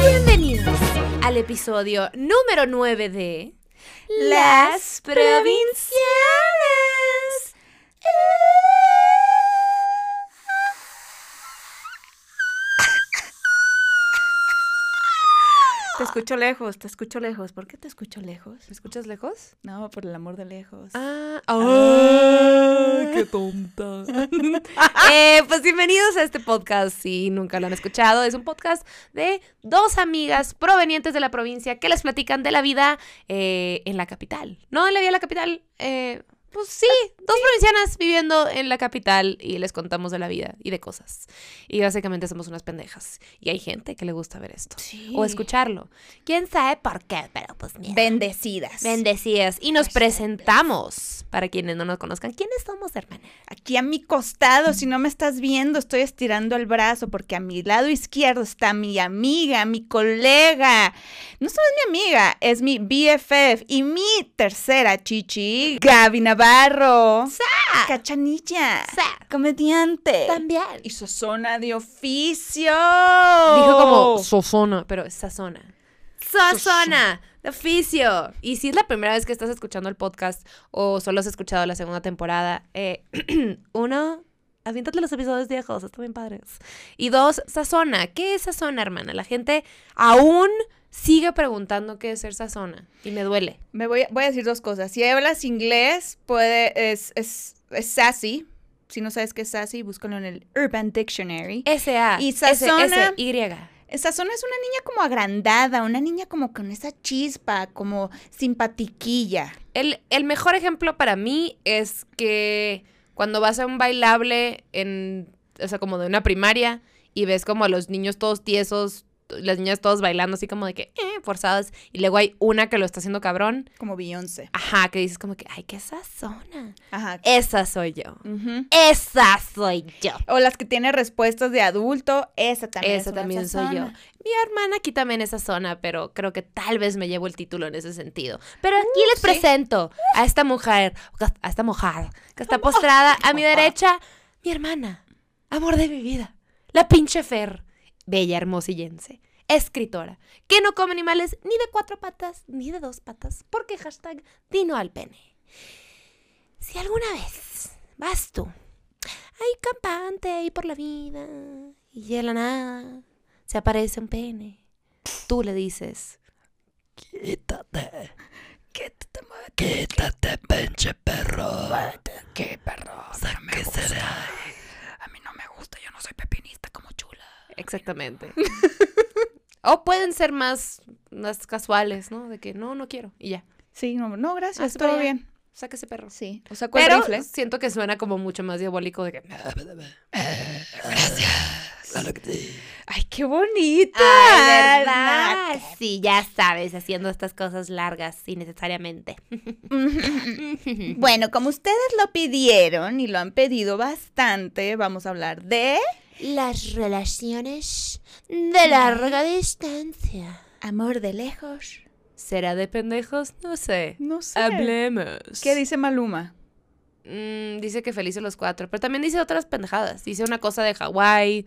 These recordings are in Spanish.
Bienvenidos al episodio número 9 de Las Provinciales. Te escucho lejos, te escucho lejos. ¿Por qué te escucho lejos? ¿Me escuchas lejos? No, por el amor de lejos. Ah, ¡ay, qué tonta. Eh, pues bienvenidos a este podcast, si nunca lo han escuchado. Es un podcast de dos amigas provenientes de la provincia que les platican de la vida eh, en la capital. No en la vida de la capital, eh, pues sí, dos provincianas viviendo en la capital y les contamos de la vida y de cosas. Y básicamente somos unas pendejas. Y hay gente que le gusta ver esto. Sí. O escucharlo. ¿Quién sabe por qué? Pero pues mira. Bendecidas. Bendecidas. Y nos presentamos, para quienes no nos conozcan. ¿Quiénes somos, hermana? Aquí a mi costado, si no me estás viendo, estoy estirando el brazo porque a mi lado izquierdo está mi amiga, mi colega. No solo es mi amiga, es mi BFF y mi tercera chichi, Gaby Navarro. Cachanilla. Sa. Comediante. También. Y su zona de oficio. Dijo como sozona, pero es sazona. Sazona, de oficio. Y si es la primera vez que estás escuchando el podcast o solo has escuchado la segunda temporada, eh, uno, aviéntate los episodios viejos, están bien padres. Y dos, sazona. ¿Qué es sazona, hermana? La gente aún sigue preguntando qué es ser sazona y me duele. Me voy a, voy a decir dos cosas. Si hablas inglés, puede, es, es, es sassy. Si no sabes qué es sassy, búscalo en el Urban Dictionary. S-A. Y sazona- Y. Sazona es una niña como agrandada, una niña como con esa chispa, como simpatiquilla. El, el mejor ejemplo para mí es que cuando vas a un bailable en, o sea, como de una primaria y ves como a los niños todos tiesos, las niñas todos bailando así como de que, eh, forzadas, y luego hay una que lo está haciendo cabrón, Como Beyoncé. ajá, que dices como que, ay, qué sazona. Ajá. Esa soy yo. Ujú. Esa soy yo. O las que tienen respuestas de adulto, esa también es Esa una también soy yo. sazona. Mi hermana aquí también esa zona, pero creo que tal vez me llevo el título en ese sentido. Pero aquí les sí. presento a esta mujer, a esta mujer que está postrada a mi derecha, mi hermana, amor de mi vida, la pinche Fer, bella hermosillense, escritora, que no come animales ni de cuatro patas ni de dos patas, porque hashtag dino al pene. Si alguna vez vas tú, ahí campante, ahí por la vida, y de la nada se aparece un pene, tú le dices, Quítate. Quítate, Quítate, pinche perro. ¿Qué perro? Sáquese de ahí. A mí no me gusta, yo no soy pepinista. Exactamente. o pueden ser más, más casuales, ¿no? De que no, no quiero, y ya, Sí, no, no gracias, para todo bien. saca ese perro. Sí, o sea, ¿cuál Pero rifle? siento que suena como mucho más diabólico de que... Claro que sí. Ay, qué bonita. Ay, ¿verdad? Sí, ya sabes, haciendo estas cosas largas innecesariamente. Bueno, como ustedes lo pidieron y lo han pedido bastante, vamos a hablar de Las relaciones de larga distancia. amor de lejos. ¿Será de pendejos? No sé. No sé. Hablemos. ¿Qué dice Maluma? Mm, dice que felices los cuatro, pero también dice otras pendejadas. Dice una cosa de Hawái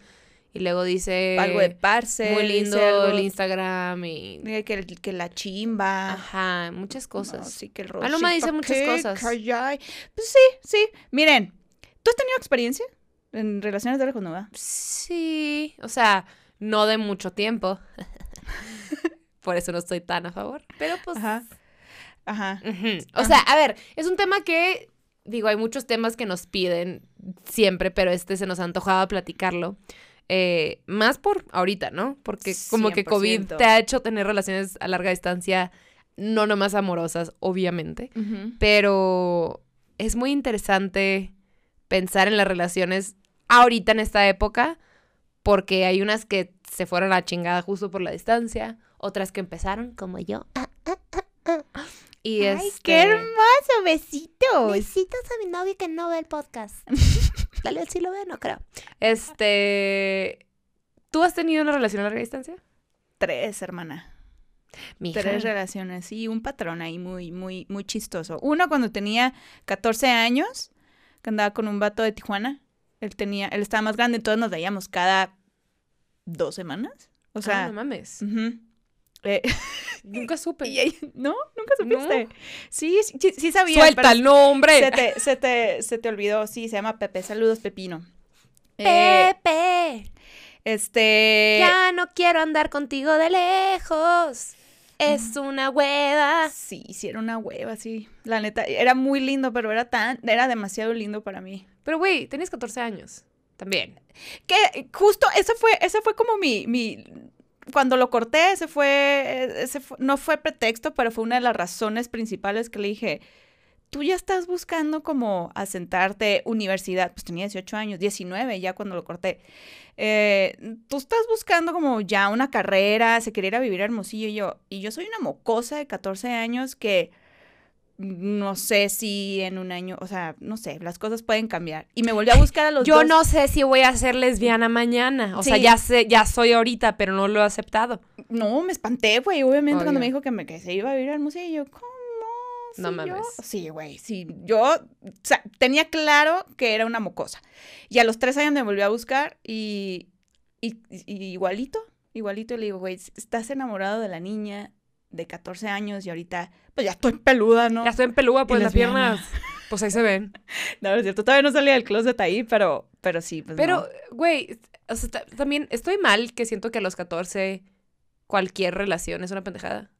y luego dice algo de parce. muy lindo algo- el Instagram y dice que, que la chimba. ajá, muchas cosas. No, sí, que el Maluma dice muchas cosas. callay. Pues sí, sí. Miren, ¿tú has tenido experiencia en relaciones de no? va? Sí, o sea, no de mucho tiempo. Por eso no estoy tan a favor, pero pues Ajá. Ajá. O sea, a ver, es un tema que, digo, hay muchos temas que nos piden siempre, pero este se nos ha antojado platicarlo. Eh, más por ahorita, ¿no? Porque como que COVID 100%. te ha hecho tener relaciones a larga distancia, no nomás amorosas, obviamente, pero es muy interesante pensar en las relaciones ahorita en esta época, porque hay unas que se fueron a la chingada justo por la distancia, otras que empezaron como yo. Y Ay, este, qué hermoso, besitos. Besitos a mi novio que no ve el podcast. Dale, si lo ve, no creo. Este, ¿tú has tenido una relación a larga distancia? Tres, hermana. Mija. Tres relaciones, sí, un patrón ahí muy, muy, muy chistoso. Uno cuando tenía 14 años, que andaba con un vato de Tijuana. Él tenía, él estaba más grande, entonces nos veíamos cada dos semanas. O Ah, sea, no mames. Eh, Nunca supe. y ¿no? ¿Nunca supiste? Sí, sí, sí, sí sabía. Suelta el nombre. Se te, se, te, se te olvidó, sí, se llama Pepe. Saludos, Pepino. Eh, Pepe. este... Ya no quiero andar contigo de lejos. Es una hueva. Sí, sí, era una hueva, sí. La neta, era muy lindo, pero era tan, era demasiado lindo para mí. Pero, güey, tenías 14 años. También. Que justo ese fue, ese fue como mi, mi, cuando lo corté, ese fue, ese fue- no fue pretexto, pero fue una de las razones principales que le dije, tú ya estás buscando como asentarte universidad, pues tenía 18 años, 19 ya cuando lo corté. Eh, tú estás buscando como ya una carrera, se quería ir a vivir a Hermosillo y yo, y yo soy una mocosa de 14 años que no sé si en un año, o sea, no sé, las cosas pueden cambiar. Y me volví a buscar a los Yo dos- no sé si voy a ser lesbiana mañana. O sea, ya sé, ya soy ahorita, pero no lo he aceptado. No, me espanté, güey, obviamente, cuando me dijo que, me, que se iba a vivir al museo. Yo, ¿cómo? No ¿Sí, mames. yo?". Sí, güey, sí. Yo o sea, tenía claro que era una mocosa. Y a los tres años me volvió a buscar y, y, y igualito, igualito le digo, güey, estás enamorado de la niña de 14 años y ahorita, pues ya estoy peluda, ¿no? Ya estoy en pelúa, pues las piernas. Pues ahí se ven. No, es cierto, todavía no salía del closet ahí, pero, pero sí, pues Pero, no. güey, o sea, ta- también estoy mal que siento que a los 14 cualquier relación es una pendejada.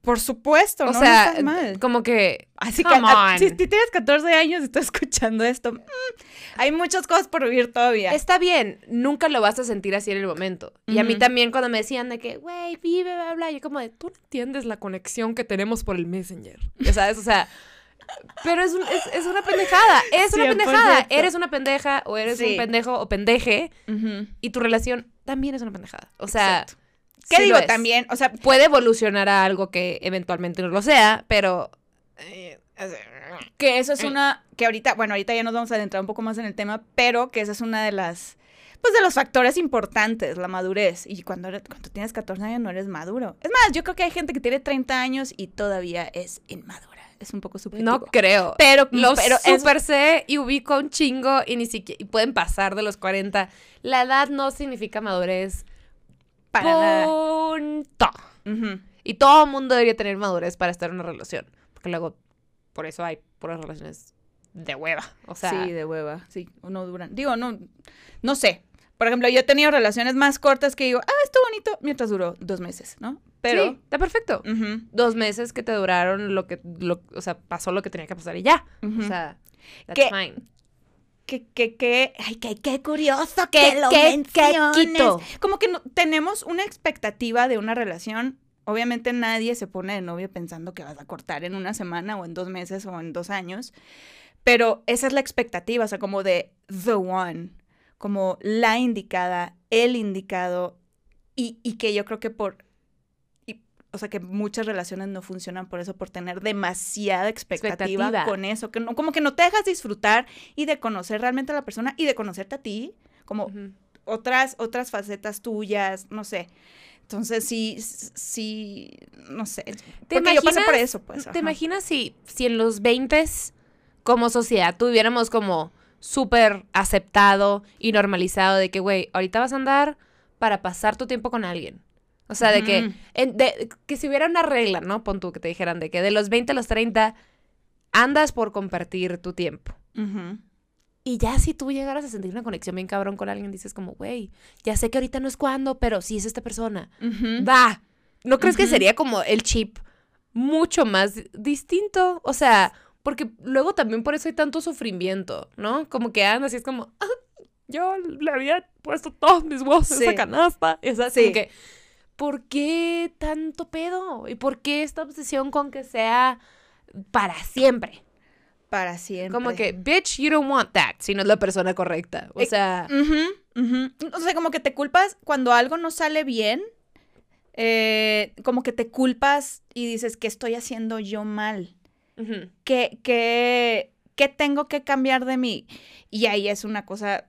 Por supuesto, O no, sea, no estás mal. como que Así que ah, si, si tienes 14 años y estás escuchando esto, mm, hay muchas cosas por vivir todavía. está bien, nunca lo vas a sentir así en el momento. Y a mí también cuando me decían de que, güey, vive, bla, bla, yo como de, tú no entiendes la conexión que tenemos por el Messenger. Ya sabes, o sea, pero es, un- es, es una pendejada, es una 100%. pendejada. Eres una pendeja o eres un pendejo o pendeje y tu relación también es una pendejada. O sea, Exacto. ¿Qué sí digo? También, o sea, puede evolucionar a algo que eventualmente no lo sea, pero... eh, que eso es una, que ahorita, bueno, ahorita ya nos vamos a adentrar un poco más en el tema, pero que esa es una de las, pues de los factores importantes, la madurez. Y cuando, cuando tienes 14 años no eres maduro. Es más, yo creo que hay gente que tiene 30 años y todavía es inmadura. Es un poco subjetivo. No creo. pero, Lo pero es- super sé y ubico un chingo y ni siquiera y pueden pasar de los 40. La edad no significa madurez. Para nada. Punto. Ujú. Y todo el mundo debería tener madurez para estar en una relación. Porque luego, por eso hay puras relaciones de hueva. O sea, sí, de hueva, sí, o no duran. Digo, no, no sé. Por ejemplo, yo he tenido relaciones más cortas que digo, ah, esto bonito, mientras duró dos meses, ¿no? Pero, sí, está perfecto. ujú, Dos meses que te duraron lo que, lo- o sea, pasó lo que tenía que pasar y ya. ujú. O sea, that's Que- fine. Que, que, que, ay, que, qué curioso Que- que lo que- quito. Como que no- tenemos una expectativa de una relación. Obviamente nadie se pone de novio pensando que vas a cortar en una semana o en dos meses o en dos años. Pero esa es la expectativa, o sea, como de the one, como la indicada, el indicado. Y, y que yo creo que por... o sea, que muchas relaciones no funcionan por eso, por tener demasiada expectativa, Expectativa. con eso, que no, como que no te dejas disfrutar y de conocer realmente a la persona y de conocerte a ti, como otras, otras facetas tuyas, no sé. Entonces sí, sí, no sé. Porque yo pasé por imaginas- eso, pues. ¿Te ajá. imaginas si, si en los 20 como sociedad tuviéramos como súper aceptado y normalizado de que, güey, ahorita vas a andar para pasar tu tiempo con alguien? O sea, de que, en- de- que si hubiera una regla, ¿no? Pon tú que te dijeran de que de los 20 a los 30 andas por compartir tu tiempo. Y ya si tú llegaras a sentir una conexión bien cabrón con alguien, dices como, güey, ya sé que ahorita no es cuando, pero sí es esta persona. Va. ¿No crees que sería como el chip mucho más distinto? O sea, porque luego también por eso hay tanto sufrimiento, ¿no? Como que andas y es como, "Ah, yo le había puesto todos mis huevos en esa canasta. Y, o sea, Sí. como que, ¿por qué tanto pedo? ¿Y por qué esta obsesión con que sea para siempre? Para siempre. Como que, bitch, you don't want that, si no es la persona correcta. O Eh, sea, Ujú, ujú. O sea, como que te culpas cuando algo no sale bien. eh, como que te culpas y dices, ¿qué estoy haciendo yo mal? ujú. ¿Qué, qué, qué tengo que cambiar de mí? Y ahí es una cosa,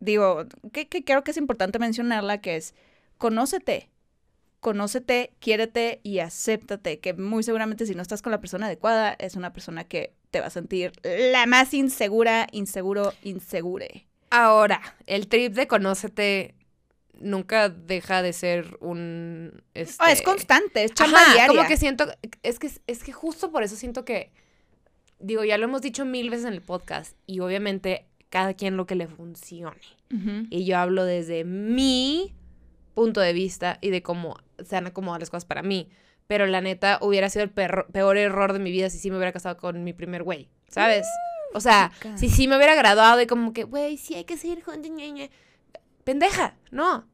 digo, que, que creo que es importante mencionarla, que es, conócete. Conócete, quiérete y acéptate, que muy seguramente si no estás con la persona adecuada, es una persona que te va a sentir la más insegura, inseguro, insegure. Ahora, el trip de conócete nunca deja de ser un... Este... Oh, es constante, es chamba Ajá, diaria. como que siento, es que, es que justo por eso siento que, digo, ya lo hemos dicho mil veces en el podcast y obviamente cada quien lo que le funcione. Y yo hablo desde mi punto de vista y de cómo se han acomodado las cosas para mí. Pero la neta hubiera sido el peor error de mi vida si sí me hubiera casado con mi primer güey, ¿sabes? O sea, chica. si sí me hubiera graduado y como que, güey, sí hay que seguir juntos. ñe, ñe". Pendeja, no.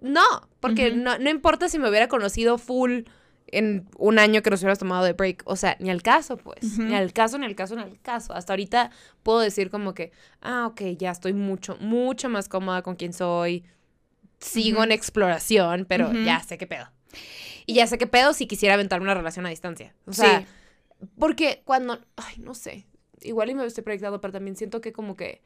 No, porque no, no importa si me hubiera conocido full en un año que nos hubieras tomado de break. O sea, ni al caso, pues. Ni al caso, ni al caso, ni al caso. Hasta ahorita puedo decir como que, ah, ok, ya estoy mucho, mucho más cómoda con quien soy. Sigo en exploración, pero ya sé qué pedo. Y ya sé qué pedo si quisiera aventar una relación a distancia. O sea, sí. porque cuando, ay, no sé, igual y me estoy proyectando, pero también siento que como que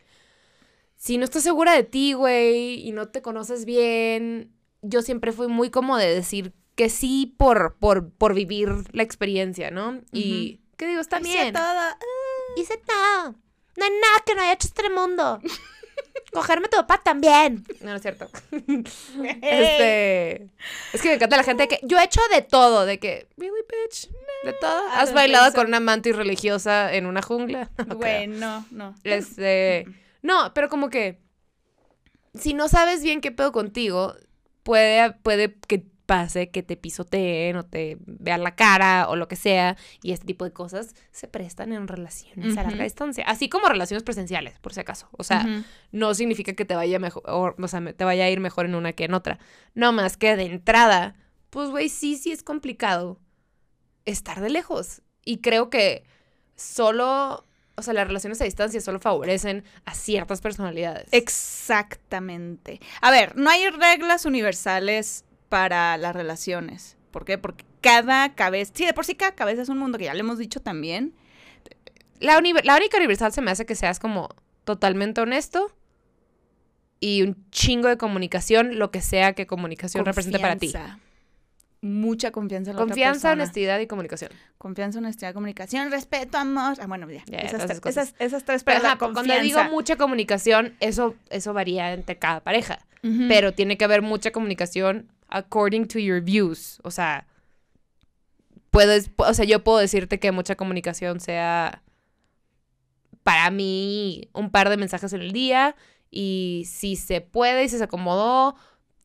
si no estás segura de ti, güey, y no te conoces bien, yo siempre fui muy como de decir que sí por, por, por vivir la experiencia, ¿no? Y, ¿qué digo? Está Hice bien. todo. Hice todo. No hay nada que no haya hecho este mundo. Cogerme tu papá también. No, no es cierto. Este. Es que me encanta la gente que. Yo he hecho de todo, de que. Really, bitch. De todo. I ¿Has bailado con una mantis religiosa en una jungla? No creo. Güey, no, no. Este. No, pero como que. Si no sabes bien qué pedo contigo, puede, puede que pase que te pisoteen o te vean la cara o lo que sea. Y este tipo de cosas se prestan en relaciones a larga distancia. Así como relaciones presenciales, por si acaso. O sea, no significa que te vaya mejor, o, o sea, te vaya a ir mejor en una que en otra. No más que de entrada, pues güey, sí, sí es complicado estar de lejos. Y creo que solo, o sea, las relaciones a distancia solo favorecen a ciertas personalidades. Exactamente. A ver, no hay reglas universales para las relaciones. ¿Por qué? Porque cada cabeza, sí, de por sí cada cabeza es un mundo que ya le hemos dicho también. la, única universal se me hace que seas como totalmente honesto y un chingo de comunicación, lo que sea que comunicación represente para ti. Mucha confianza en la Confianza, honestidad y comunicación. Confianza, honestidad, comunicación, respeto, amor. Ah, bueno, ya. Esas, tres, esas cosas. esas, tres Pero ajá, cuando digo mucha comunicación, eso, eso varía entre cada pareja. Pero tiene que haber mucha comunicación according to your views. O sea, puedes, o sea, yo puedo decirte que mucha comunicación sea para mí un par de mensajes en el día y si se puede y si se acomodó,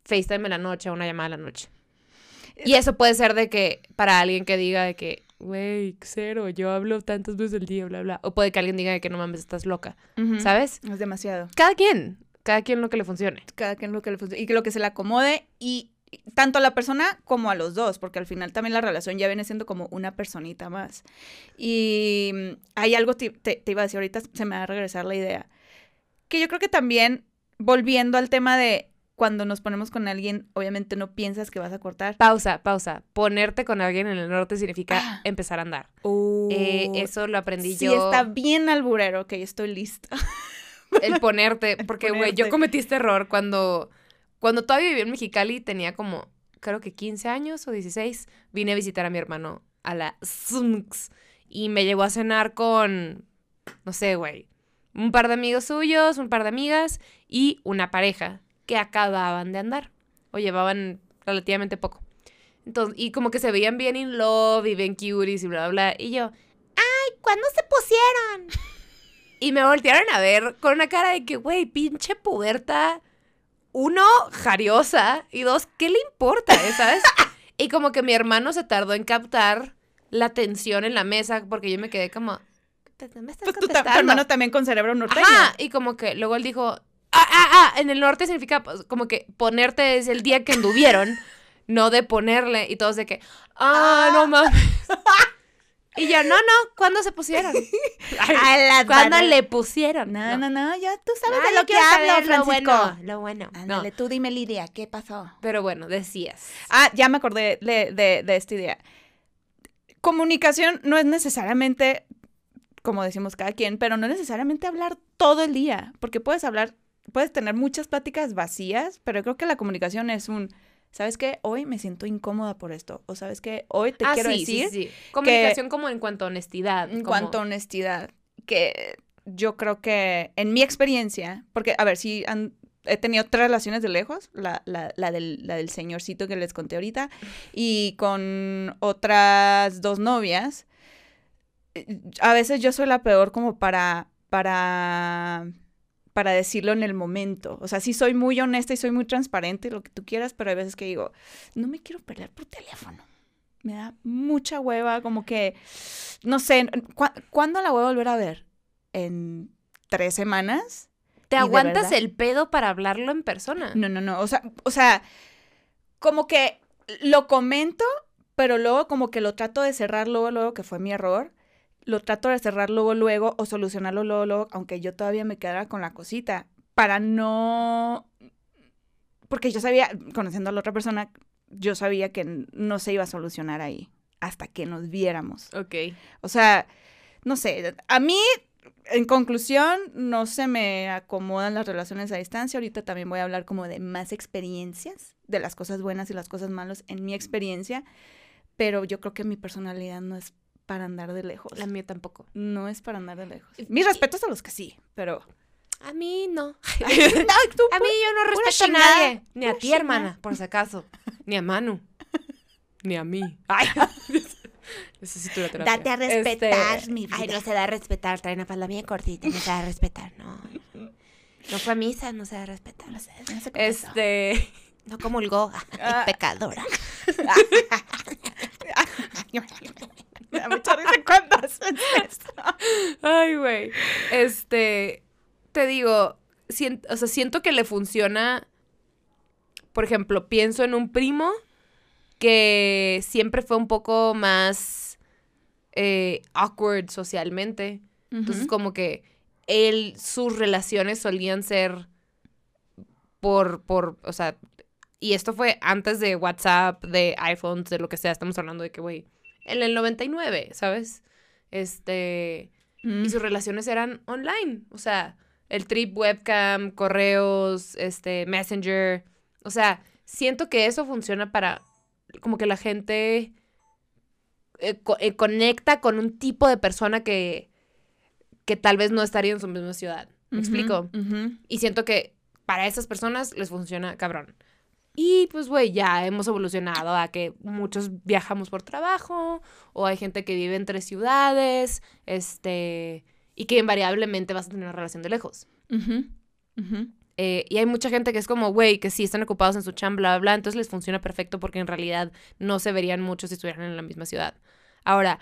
FaceTime en la noche, una llamada en la noche. Y eso puede ser de que para alguien que diga de que, güey, cero, yo hablo tantas veces al día, bla, bla. O puede que alguien diga de que no mames, estás loca, Ujú. ¿sabes? Es demasiado. Cada quien, cada quien lo que le funcione. cada quien lo que le funcione y que lo que se le acomode y tanto a la persona como a los dos, porque al final también la relación ya viene siendo como una personita más. Y mm, hay algo, te, te- te iba a decir ahorita, se me va a regresar la idea, que yo creo que también, volviendo al tema de cuando nos ponemos con alguien, obviamente no piensas que vas a cortar. Pausa, pausa. Ponerte con alguien en el norte significa Ah. empezar a andar. Oh, Eh, eso lo aprendí sí yo. está bien alburero, ok, estoy lista. El ponerte, porque, güey, yo cometí este error cuando, cuando todavía vivía en Mexicali, tenía como, creo que 15 años o 16, vine a visitar a mi hermano a la Smx y me llevó a cenar con, no sé, güey, un par de amigos suyos, un par de amigas y una pareja que acababan de andar o llevaban relativamente poco. Entonces, y como que se veían bien in love y bien cuties y bla, bla, bla. Y yo, ¡ay, ¿cuándo se pusieron? Y me voltearon a ver con una cara de que, güey, pinche puberta. Uno, jariosa. Y dos, ¿qué le importa, eh, sabes? y como que mi hermano se tardó en captar la tensión en la mesa porque yo me quedé como, "¿Te- me estás Pues tu, ta- tu contestando?". hermano también con cerebro norteño. Ajá, y como que luego él dijo, ah, ah, ah, en el norte significa pues, como que ponerte es el día que anduvieron, no de ponerle, y todos de que, ah, no mames. Y yo, no, no, ¿cuándo se pusieron? A la ¿Cuándo le pusieron? No, no, no, ya tú sabes Ay, de lo que hablo, Francisco. Lo bueno, lo bueno. No, Ándale, tú dime, Lidia, ¿qué pasó? pero bueno, decías. Ah, ya me acordé de, de- de esta idea. Comunicación no es necesariamente, como decimos cada quien, pero no necesariamente hablar todo el día, porque puedes hablar, puedes tener muchas pláticas vacías, pero creo que la comunicación es un ¿sabes qué? Hoy me siento incómoda por esto. O ¿sabes qué? Hoy te ah, quiero sí, decir sí, sí. Comunicación como en cuanto a honestidad. en como- cuanto a honestidad, que yo creo que en mi experiencia, porque, a ver, si han, he tenido tres relaciones de lejos, la, la, la del, la del señorcito que les conté ahorita, y con otras dos novias, eh, a veces yo soy la peor como para, para, para decirlo en el momento. O sea, sí soy muy honesta y soy muy transparente, lo que tú quieras, pero hay veces que digo, no me quiero pelear por teléfono. Me da mucha hueva, como que, no sé, ¿cu- ¿cuándo la voy a volver a ver? ¿En tres semanas? ¿Te ¿Y de aguantas el pedo para hablarlo en persona? No, no, no. O sea, o sea, como que lo comento, pero luego como que lo trato de cerrar luego, luego, que fue mi error. Lo trato de cerrar luego, luego, o solucionarlo luego, luego, aunque yo todavía me quedara con la cosita, para no... Porque yo sabía, conociendo a la otra persona, yo sabía que no se iba a solucionar ahí hasta que nos viéramos. Ok. O sea, no sé, a mí, en conclusión, no se me acomodan las relaciones a distancia. Ahorita también voy a hablar como de más experiencias, de las cosas buenas y las cosas malas en mi experiencia, pero yo creo que mi personalidad no es para andar de lejos. La mía tampoco. No es para andar de lejos. Mis respetos a los que sí, pero... A mí no. no, tú, A mí yo no respeto a nadie. Ni a ti, chingada. hermana, por si acaso. Ni a Manu. Ni a mí. Ay. Necesito una terapia. Date a respetar, Este, mi vida. Ay, no se da a respetar. Trae una falda bien cortita. No se da a respetar. No. No fue a misa, no se da a respetar. No sé, no. Este. No comulgó. Ah. Pecadora. Me da mucha risa cuando eso. Ay, güey. Este, te digo, sien- o sea, siento que le funciona. Por ejemplo, pienso en un primo que siempre fue un poco más eh, awkward socialmente. Entonces, como que él, sus relaciones solían ser por, por, o sea, y esto fue antes de WhatsApp, de iPhones, de lo que sea. Estamos hablando de que, güey, en el 99, ¿sabes? Este, Mm. y sus relaciones eran online. O sea, el trip webcam, correos, este, Messenger. O sea, siento que eso funciona para como que la gente eh, co- eh, conecta con un tipo de persona que, que tal vez no estaría en su misma ciudad. ¿Me explico? Y siento que para esas personas les funciona cabrón. Y pues, güey, ya hemos evolucionado a que muchos viajamos por trabajo, o hay gente que vive en tres ciudades, este, y que invariablemente vas a tener una relación de lejos. Eh, y hay mucha gente que es como, güey, que sí están ocupados en su chamba, bla, bla, bla, entonces les funciona perfecto porque en realidad no se verían mucho si estuvieran en la misma ciudad. Ahora,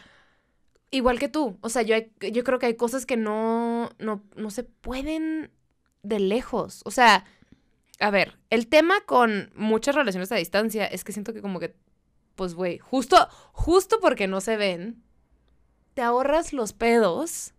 igual que tú, o sea, yo, hay- yo creo que hay cosas que no, no, no se pueden de lejos. O sea, a ver, el tema con muchas relaciones a distancia es que siento que como que, pues, güey, justo, justo porque no se ven, te ahorras los pedos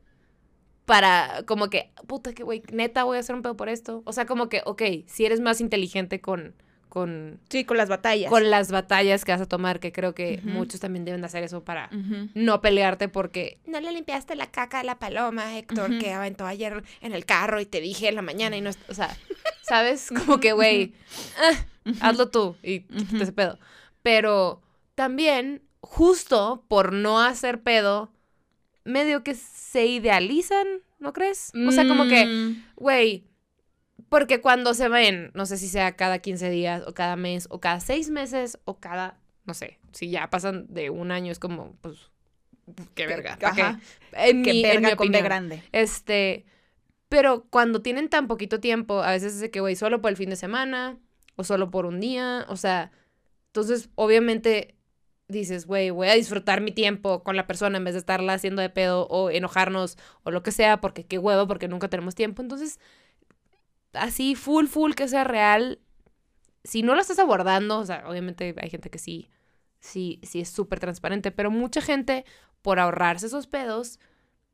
para como que, puta que güey, neta voy a hacer un pedo por esto. O sea, como que, ok, si eres más inteligente con, con, Sí, con las batallas. con las batallas que vas a tomar, que creo que muchos también deben de hacer eso para no pelearte porque no le limpiaste la caca a la paloma, Héctor, Ujú. que aventó ayer en el carro y te dije en la mañana y no, o sea, ¿sabes? Como que, güey, ah, hazlo tú y quítate Ujú. ese pedo. Pero también, justo por no hacer pedo, medio que se idealizan, ¿no crees? O sea, como que, Mm, güey, porque cuando se ven, no sé si sea cada 15 días o cada mes o cada 6 meses o cada, no sé, si ya pasan de un año es como, pues, qué verga. ¿pa' qué? ajá. En mi, en mi verga con B opinión. grande. Este, pero cuando tienen tan poquito tiempo, a veces es de que, güey, solo por el fin de semana o solo por un día, o sea, entonces obviamente dices, güey, voy a disfrutar mi tiempo con la persona en vez de estarla haciendo de pedo o enojarnos o lo que sea, porque qué huevo, porque nunca tenemos tiempo. Entonces, así, full, full, que sea real, si no lo estás abordando, o sea, obviamente hay gente que sí, sí, sí es súper transparente, pero mucha gente, por ahorrarse esos pedos,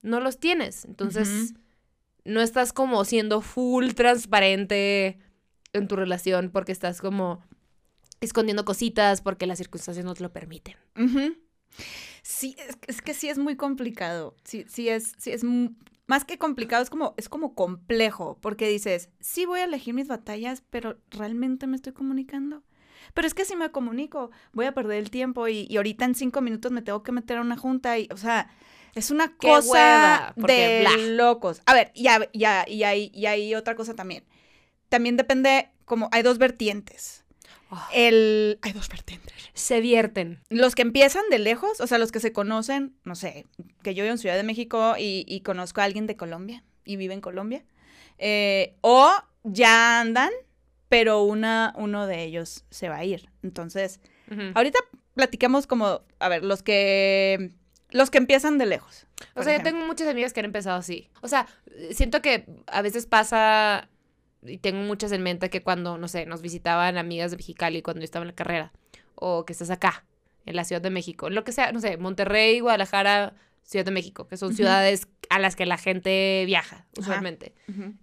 no los tienes. Entonces, no estás como siendo full transparente en tu relación porque estás como escondiendo cositas porque las circunstancias no te lo permiten. Sí, es, es que sí es muy complicado. Sí, sí es, sí es más que complicado, es como, es como complejo, porque dices, sí voy a elegir mis batallas, pero ¿realmente me estoy comunicando? Pero es que si me comunico, voy a perder el tiempo y, y ahorita en cinco minutos me tengo que meter a una junta y, o sea, es una Qué cosa hueva, de bla. locos. A ver, ya, ya, y hay, y hay otra cosa también. También depende, como hay dos vertientes. Oh. El, hay dos vertientes. Se vierten. Los que empiezan de lejos, o sea, los que se conocen, no sé, que yo vivo en Ciudad de México y, y conozco a alguien de Colombia y vive en Colombia. eh, o ya andan, pero una, uno de ellos se va a ir. Entonces, ahorita platicamos como, a ver, los que, los que empiezan de lejos. O sea, yo tengo muchas amigas que han empezado así. O sea, siento que a veces pasa, y tengo muchas en mente, que cuando, no sé, nos visitaban amigas de Mexicali cuando yo estaba en la carrera, o que estás acá, en la Ciudad de México, lo que sea, no sé, Monterrey, Guadalajara, Ciudad de México, que son ciudades a las que la gente viaja, usualmente.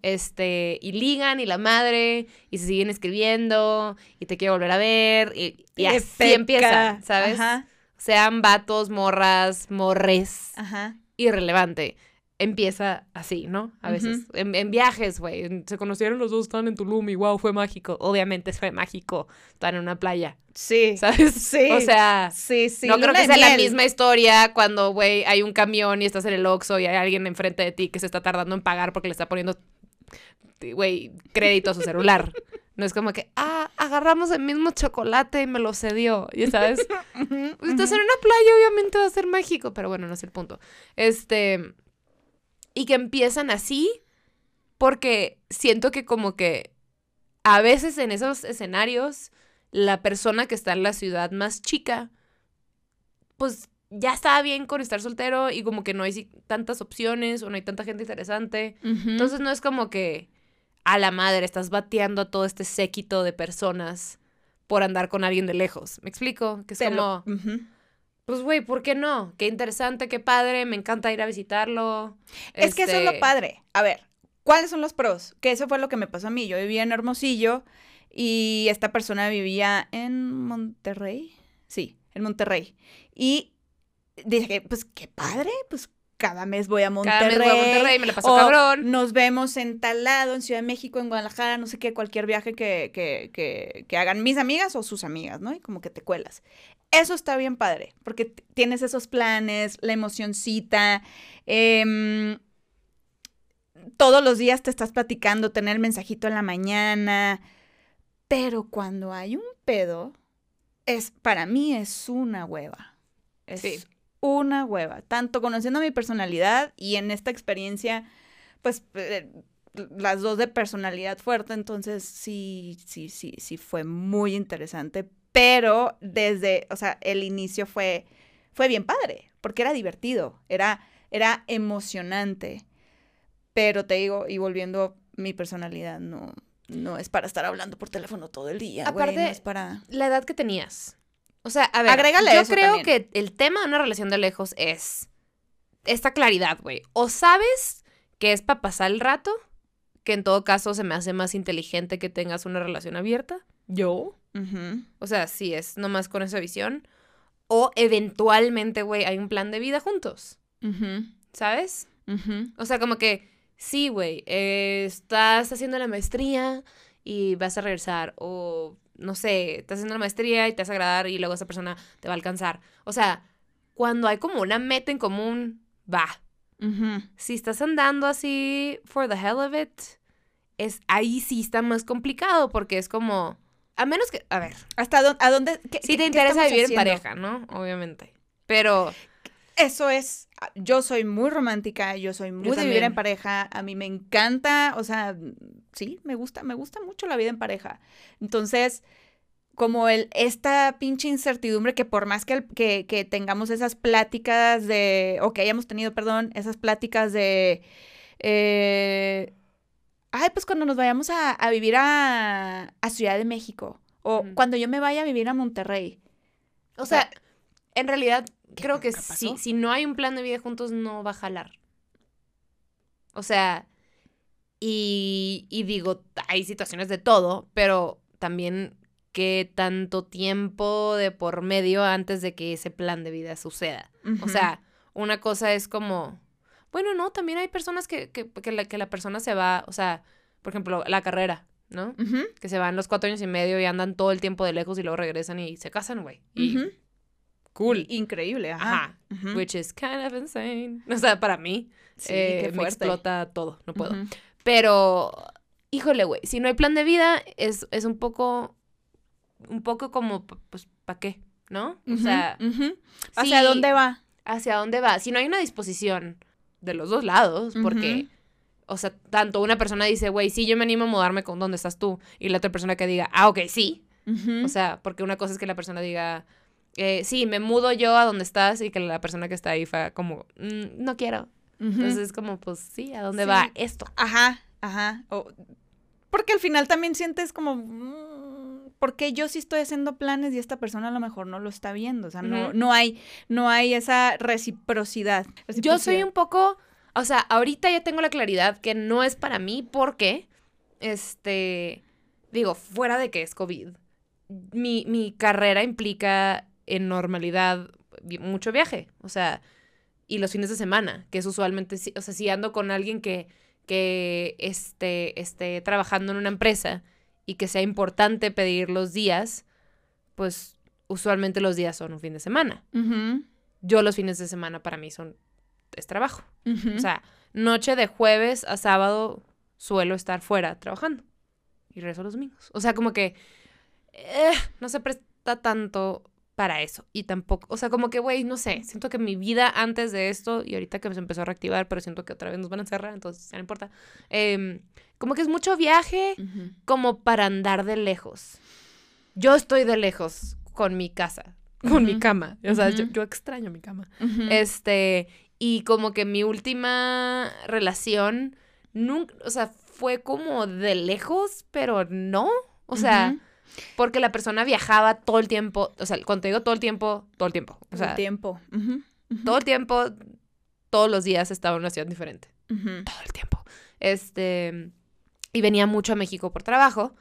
Este, y ligan, y la madre, y se siguen escribiendo, y te quiero volver a ver, y, y así Peca. empieza, ¿sabes? Ajá, Sean vatos, morras, morres ajá. irrelevante. Empieza así, ¿no? A veces. En, en viajes, güey. Se conocieron los dos, estaban en Tulum y wow, fue mágico. Obviamente fue mágico. Están en una playa, Sí. ¿sabes? Sí. O sea, Sí, sí. no creo que sea la misma historia cuando, güey, hay un camión y estás en el Oxxo y hay alguien enfrente de ti que se está tardando en pagar porque le está poniendo, güey, crédito a su celular. No es como que, ah, agarramos el mismo chocolate y me lo cedió, ¿ya sabes? Pues estás en una playa, obviamente va a ser mágico, pero bueno, no es el punto. Este. Y que empiezan así, porque siento que, como que a veces en esos escenarios, la persona que está en la ciudad más chica, pues ya está bien con estar soltero y como que no hay tantas opciones o no hay tanta gente interesante. Entonces no es como que a la madre estás bateando a todo este séquito de personas por andar con alguien de lejos. ¿Me explico? Que es como. Pues güey, ¿por qué no? Qué interesante, qué padre, me encanta ir a visitarlo. Es que eso es lo Este, padre. A ver, ¿cuáles son los pros? Que eso fue lo que me pasó a mí. Yo vivía en Hermosillo y esta persona vivía en Monterrey. Sí, en Monterrey. Y dije, pues qué padre, pues cada mes voy a Monterrey. Cada mes voy a Monterrey, me la paso o cabrón. Nos vemos en tal lado, en Ciudad de México, en Guadalajara, no sé qué, cualquier viaje que, que, que, que hagan mis amigas o sus amigas, ¿no? Y como que te cuelas. Eso está bien padre, porque tienes esos planes, la emocioncita, em, todos los días te estás platicando, tener el mensajito en la mañana, pero cuando hay un pedo, es, para mí es una hueva. Es Sí. una hueva. Tanto conociendo mi personalidad y en esta experiencia, pues eh, las dos de personalidad fuerte, entonces sí, sí, sí, sí fue muy interesante. Pero desde, o sea, el inicio fue, fue bien padre, porque era divertido, era, era emocionante. Pero te digo, y volviendo, mi personalidad no, no es para estar hablando por teléfono todo el día. Aparte, no es para. La edad que tenías. O sea, a ver, Agrégale yo eso creo también. que el tema de una relación de lejos es esta claridad, güey. O sabes que es para pasar el rato, que en todo caso se me hace más inteligente que tengas una relación abierta. Yo. O sea, sí, es nomás con esa visión. O eventualmente, güey, hay un plan de vida juntos, ¿sabes? O sea, como que, sí, güey, eh, estás haciendo la maestría y vas a regresar. O, no sé, estás haciendo la maestría y te vas a agradar y luego esa persona te va a alcanzar. O sea, cuando hay como una meta en común, va. Si estás andando así for the hell of it, es, ahí sí está más complicado porque es como... A menos que, a ver, ¿Hasta dónde? ¿A dónde qué- si qué- te interesa vivir haciendo? en pareja, ¿no? Obviamente. Pero Eso es, yo soy muy romántica, yo soy muy de vivir en pareja, a mí me encanta, o sea, sí, me gusta, me gusta mucho la vida en pareja. Entonces, como el, esta pinche incertidumbre que por más que, que, que tengamos esas pláticas de, o que hayamos tenido, perdón, esas pláticas de, eh, ay, pues cuando nos vayamos a, a vivir a, a Ciudad de México, o cuando yo me vaya a vivir a Monterrey. O sea, en realidad, ¿qué creo que si, si no hay un plan de vida juntos, no va a jalar. O sea, y, y digo, hay situaciones de todo, pero también qué tanto tiempo de por medio antes de que ese plan de vida suceda. O sea, una cosa es como, bueno, no, también hay personas que, que, que la, que la persona se va, o sea, por ejemplo, la carrera, ¿no? Ujú, Que se van los cuatro años y medio y andan todo el tiempo de lejos y luego regresan y se casan, güey. Y cool. Increíble, ajá. Which is kind of insane. O sea, para mí. Sí, eh, me explota todo. No puedo. Pero, híjole, güey, si no hay plan de vida, es, es un poco, un poco como, pues, ¿para qué? ¿No? O sea. ¿Hacia sí, dónde va? ¿Hacia dónde va? Si no hay una disposición de los dos lados, porque, o sea, tanto una persona dice, güey, sí, yo me animo a mudarme con donde estás tú, y la otra persona que diga, ah, ok, sí. O sea, porque una cosa es que la persona diga, eh, sí, me mudo yo a donde estás, y que la persona que está ahí fue como, "Mm, no quiero. Entonces es como, pues sí, ¿a dónde Sí. va esto? Ajá, ajá. O- porque al final también sientes como, mm, ¿por qué yo sí estoy haciendo planes y esta persona a lo mejor no lo está viendo? O sea, no, no, hay, no hay esa reciprocidad. Yo soy un poco, o sea, ahorita ya tengo la claridad que no es para mí porque, este, digo, fuera de que es COVID, mi, mi carrera implica en normalidad mucho viaje, o sea, y los fines de semana, que es usualmente, o sea, si ando con alguien que, que esté, esté trabajando en una empresa y que sea importante pedir los días, pues usualmente los días son un fin de semana. Yo los fines de semana para mí son, es trabajo. O sea, noche de jueves a sábado suelo estar fuera trabajando. Y regreso los domingos. O sea, como que eh, no se presta tanto para eso. Y tampoco, o sea, como que, güey, no sé, siento que mi vida antes de esto, y ahorita que se empezó a reactivar, pero siento que otra vez nos van a encerrar, entonces ya no importa. em, como que es mucho viaje como para andar de lejos. Yo estoy de lejos con mi casa, con mi cama. O sea, yo, extraño mi cama. Este, y como que mi última relación, nunca, o sea, fue como de lejos, pero no. O sea, porque la persona viajaba todo el tiempo, o sea, cuando te digo todo el tiempo, todo el tiempo. O El tiempo. Todo el tiempo, todos los días estaba en una ciudad diferente. Todo el tiempo. Este, y venía mucho a México por trabajo,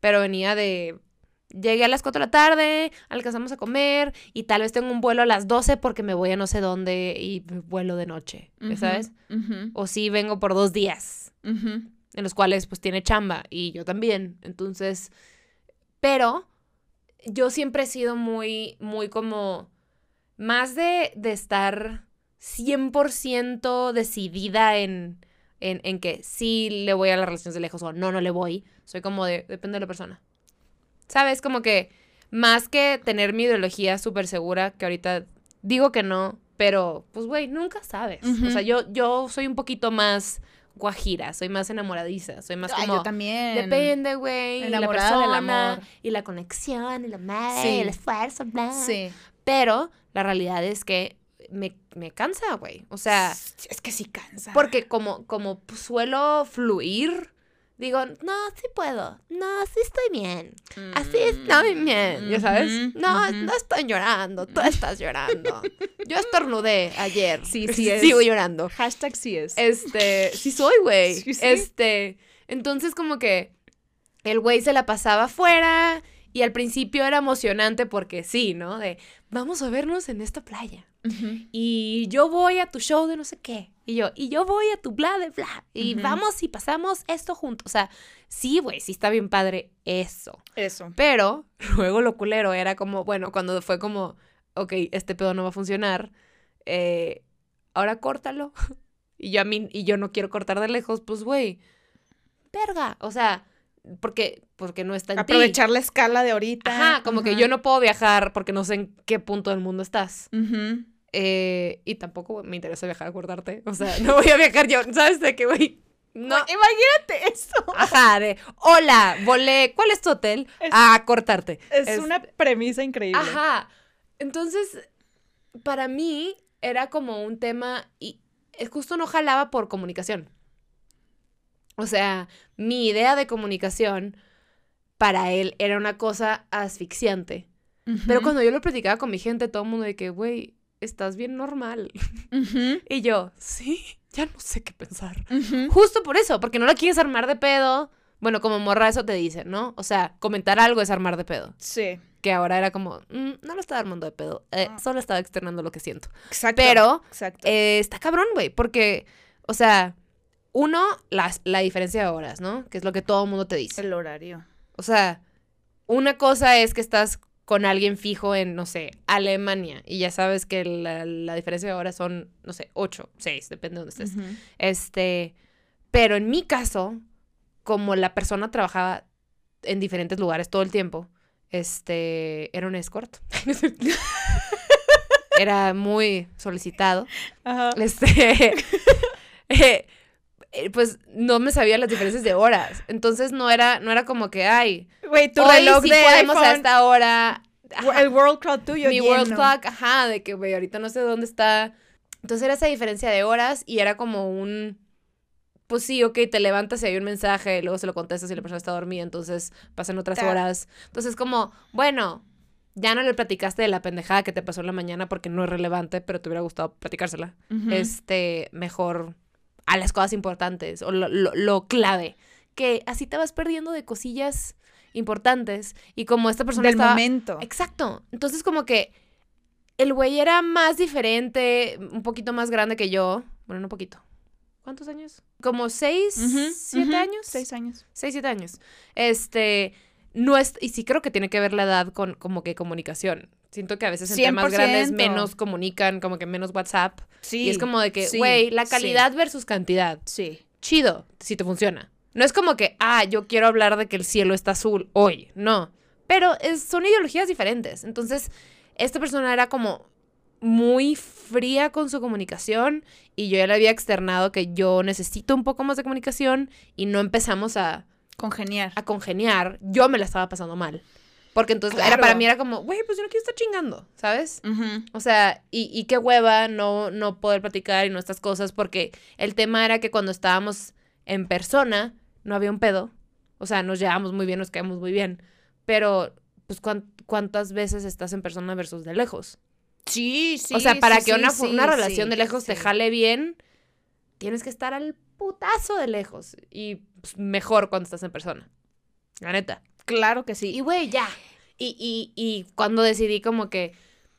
pero venía de... Llegué a las 4 de la tarde, alcanzamos a comer y tal vez tengo un vuelo a las 12 porque me voy a no sé dónde y vuelo de noche, ¿sabes? O sí vengo por dos días, en los cuales pues tiene chamba y yo también. Entonces, pero yo siempre he sido muy, muy como, más de, de estar 100% decidida en, en, en que sí le voy a las relaciones de lejos o no, no le voy. Soy como de, depende de la persona. ¿Sabes? Como que más que tener mi ideología súper segura, que ahorita digo que no, pero pues güey, nunca sabes. O sea, yo, yo soy un poquito más guajira, soy más enamoradiza, soy más Ay, como... yo también. Depende, güey. La persona, amor. y la conexión, y la madre, Sí. y el esfuerzo, bla. Sí. Pero la realidad es que me, me cansa, güey. O sea, es que sí cansa. porque como, como suelo fluir, digo, no, sí puedo. No, sí estoy bien. Así estoy bien, ¿ya sabes? No, no estoy llorando, tú estás llorando. Yo estornudé ayer. Sí, sí es. Sigo llorando. Hashtag sí es. Este, sí soy, güey. Sí, sí. Este, entonces como que el güey se la pasaba afuera y al principio era emocionante porque sí, ¿no? De, vamos a vernos en esta playa. Y yo voy a tu show de no sé qué. Y yo, y yo voy a tu bla de bla. Y vamos y pasamos esto juntos. O sea, sí, güey, sí está bien padre eso. Eso. Pero luego lo culero era como, bueno, cuando fue como, ok, este pedo no va a funcionar, eh, ahora córtalo. Y yo a mí, y yo no quiero cortar de lejos, pues güey, verga. O sea, porque, porque no está en. Aprovechar la escala de ahorita. Ajá, como que yo no puedo viajar porque no sé en qué punto del mundo estás. Eh, y tampoco me interesa viajar a acordarte. O sea, no voy a viajar yo, ¿sabes? De que, güey, no. Imagínate eso. Ajá, de, hola, volé, ¿cuál es tu hotel? Es- a cortarte. Es, Es- una premisa increíble. Ajá. Entonces, para mí era como un tema y eh, justo no jalaba por comunicación. O sea, mi idea de comunicación para él era una cosa asfixiante. Pero cuando yo lo platicaba con mi gente, todo el mundo de que, güey, estás bien normal. Y yo, sí, ya no sé qué pensar. Justo por eso, porque no la quieres armar de pedo. Bueno, como morra eso te dicen, ¿no? O sea, comentar algo es armar de pedo. Sí. Que ahora era como, "Mm, no lo estaba armando de pedo, eh, Ah. solo estaba externando lo que siento. Exacto. Pero Exacto. eh, está cabrón, güey, porque, o sea, uno, las, la diferencia de horas, ¿no? Que es lo que todo el mundo te dice. El horario. O sea, una cosa es que estás con alguien fijo en, no sé, Alemania y ya sabes que la, la diferencia de horas son, no sé, 8, 6, depende de dónde estés. Este, pero en mi caso, como la persona trabajaba en diferentes lugares todo el tiempo, este, era un escort. era muy solicitado. Ajá. Este, eh, pues no me sabía las diferencias de horas. Entonces no era, no era como que, ay, Güey, tu hoy reloj sí de podemos a esta hora. Ajá, el World Clock tuyo mi World lleno. Clock, ajá, de que, güey, ahorita no sé dónde está. Entonces era esa diferencia de horas y era como un, pues sí, ok, te levantas y hay un mensaje, y luego se lo contestas y la persona está dormida, entonces pasan otras Ta- horas. Entonces como, bueno, ya no le platicaste de la pendejada que te pasó en la mañana porque no es relevante, pero te hubiera gustado platicársela. Este, mejor a las cosas importantes o lo, lo- lo clave. Que así te vas perdiendo de cosillas importantes y como esta persona Del estaba... momento. Exacto. Entonces como que el güey era más diferente, un poquito más grande que yo. Bueno, no poquito. ¿Cuántos años? Como seis, siete años. Seis años. Seis, siete años. Este, no es, y sí creo que tiene que ver la edad con como que comunicación. Siento que a veces entre más grandes 100%. menos comunican, como que menos WhatsApp. Sí. Y es como de que, sí, güey, la sí. calidad versus cantidad. Sí. Chido, si te funciona. No es como que, ah, yo quiero hablar de que el cielo está azul hoy. No. Pero es- son ideologías diferentes. Entonces, esta persona era como muy fría con su comunicación y yo ya le había externado que yo necesito un poco más de comunicación y no empezamos a, Congeniar. a congeniar. Yo me la estaba pasando mal. Porque entonces era para mí era como, güey, pues yo no quiero estar chingando, ¿sabes? O sea, y, y qué hueva no, no poder platicar y no estas cosas, porque el tema era que cuando estábamos en persona no había un pedo. O sea, nos llevamos muy bien, nos quedamos muy bien. Pero, pues, ¿cuán- ¿cuántas veces estás en persona versus de lejos? Sí, sí. o sea, para sí, que una, sí, una relación sí, de lejos te jale bien, tienes que estar al putazo de lejos. Y pues, mejor cuando estás en persona. La neta. Claro que Y sí. güey, ya. Y, y, y cuando decidí como que,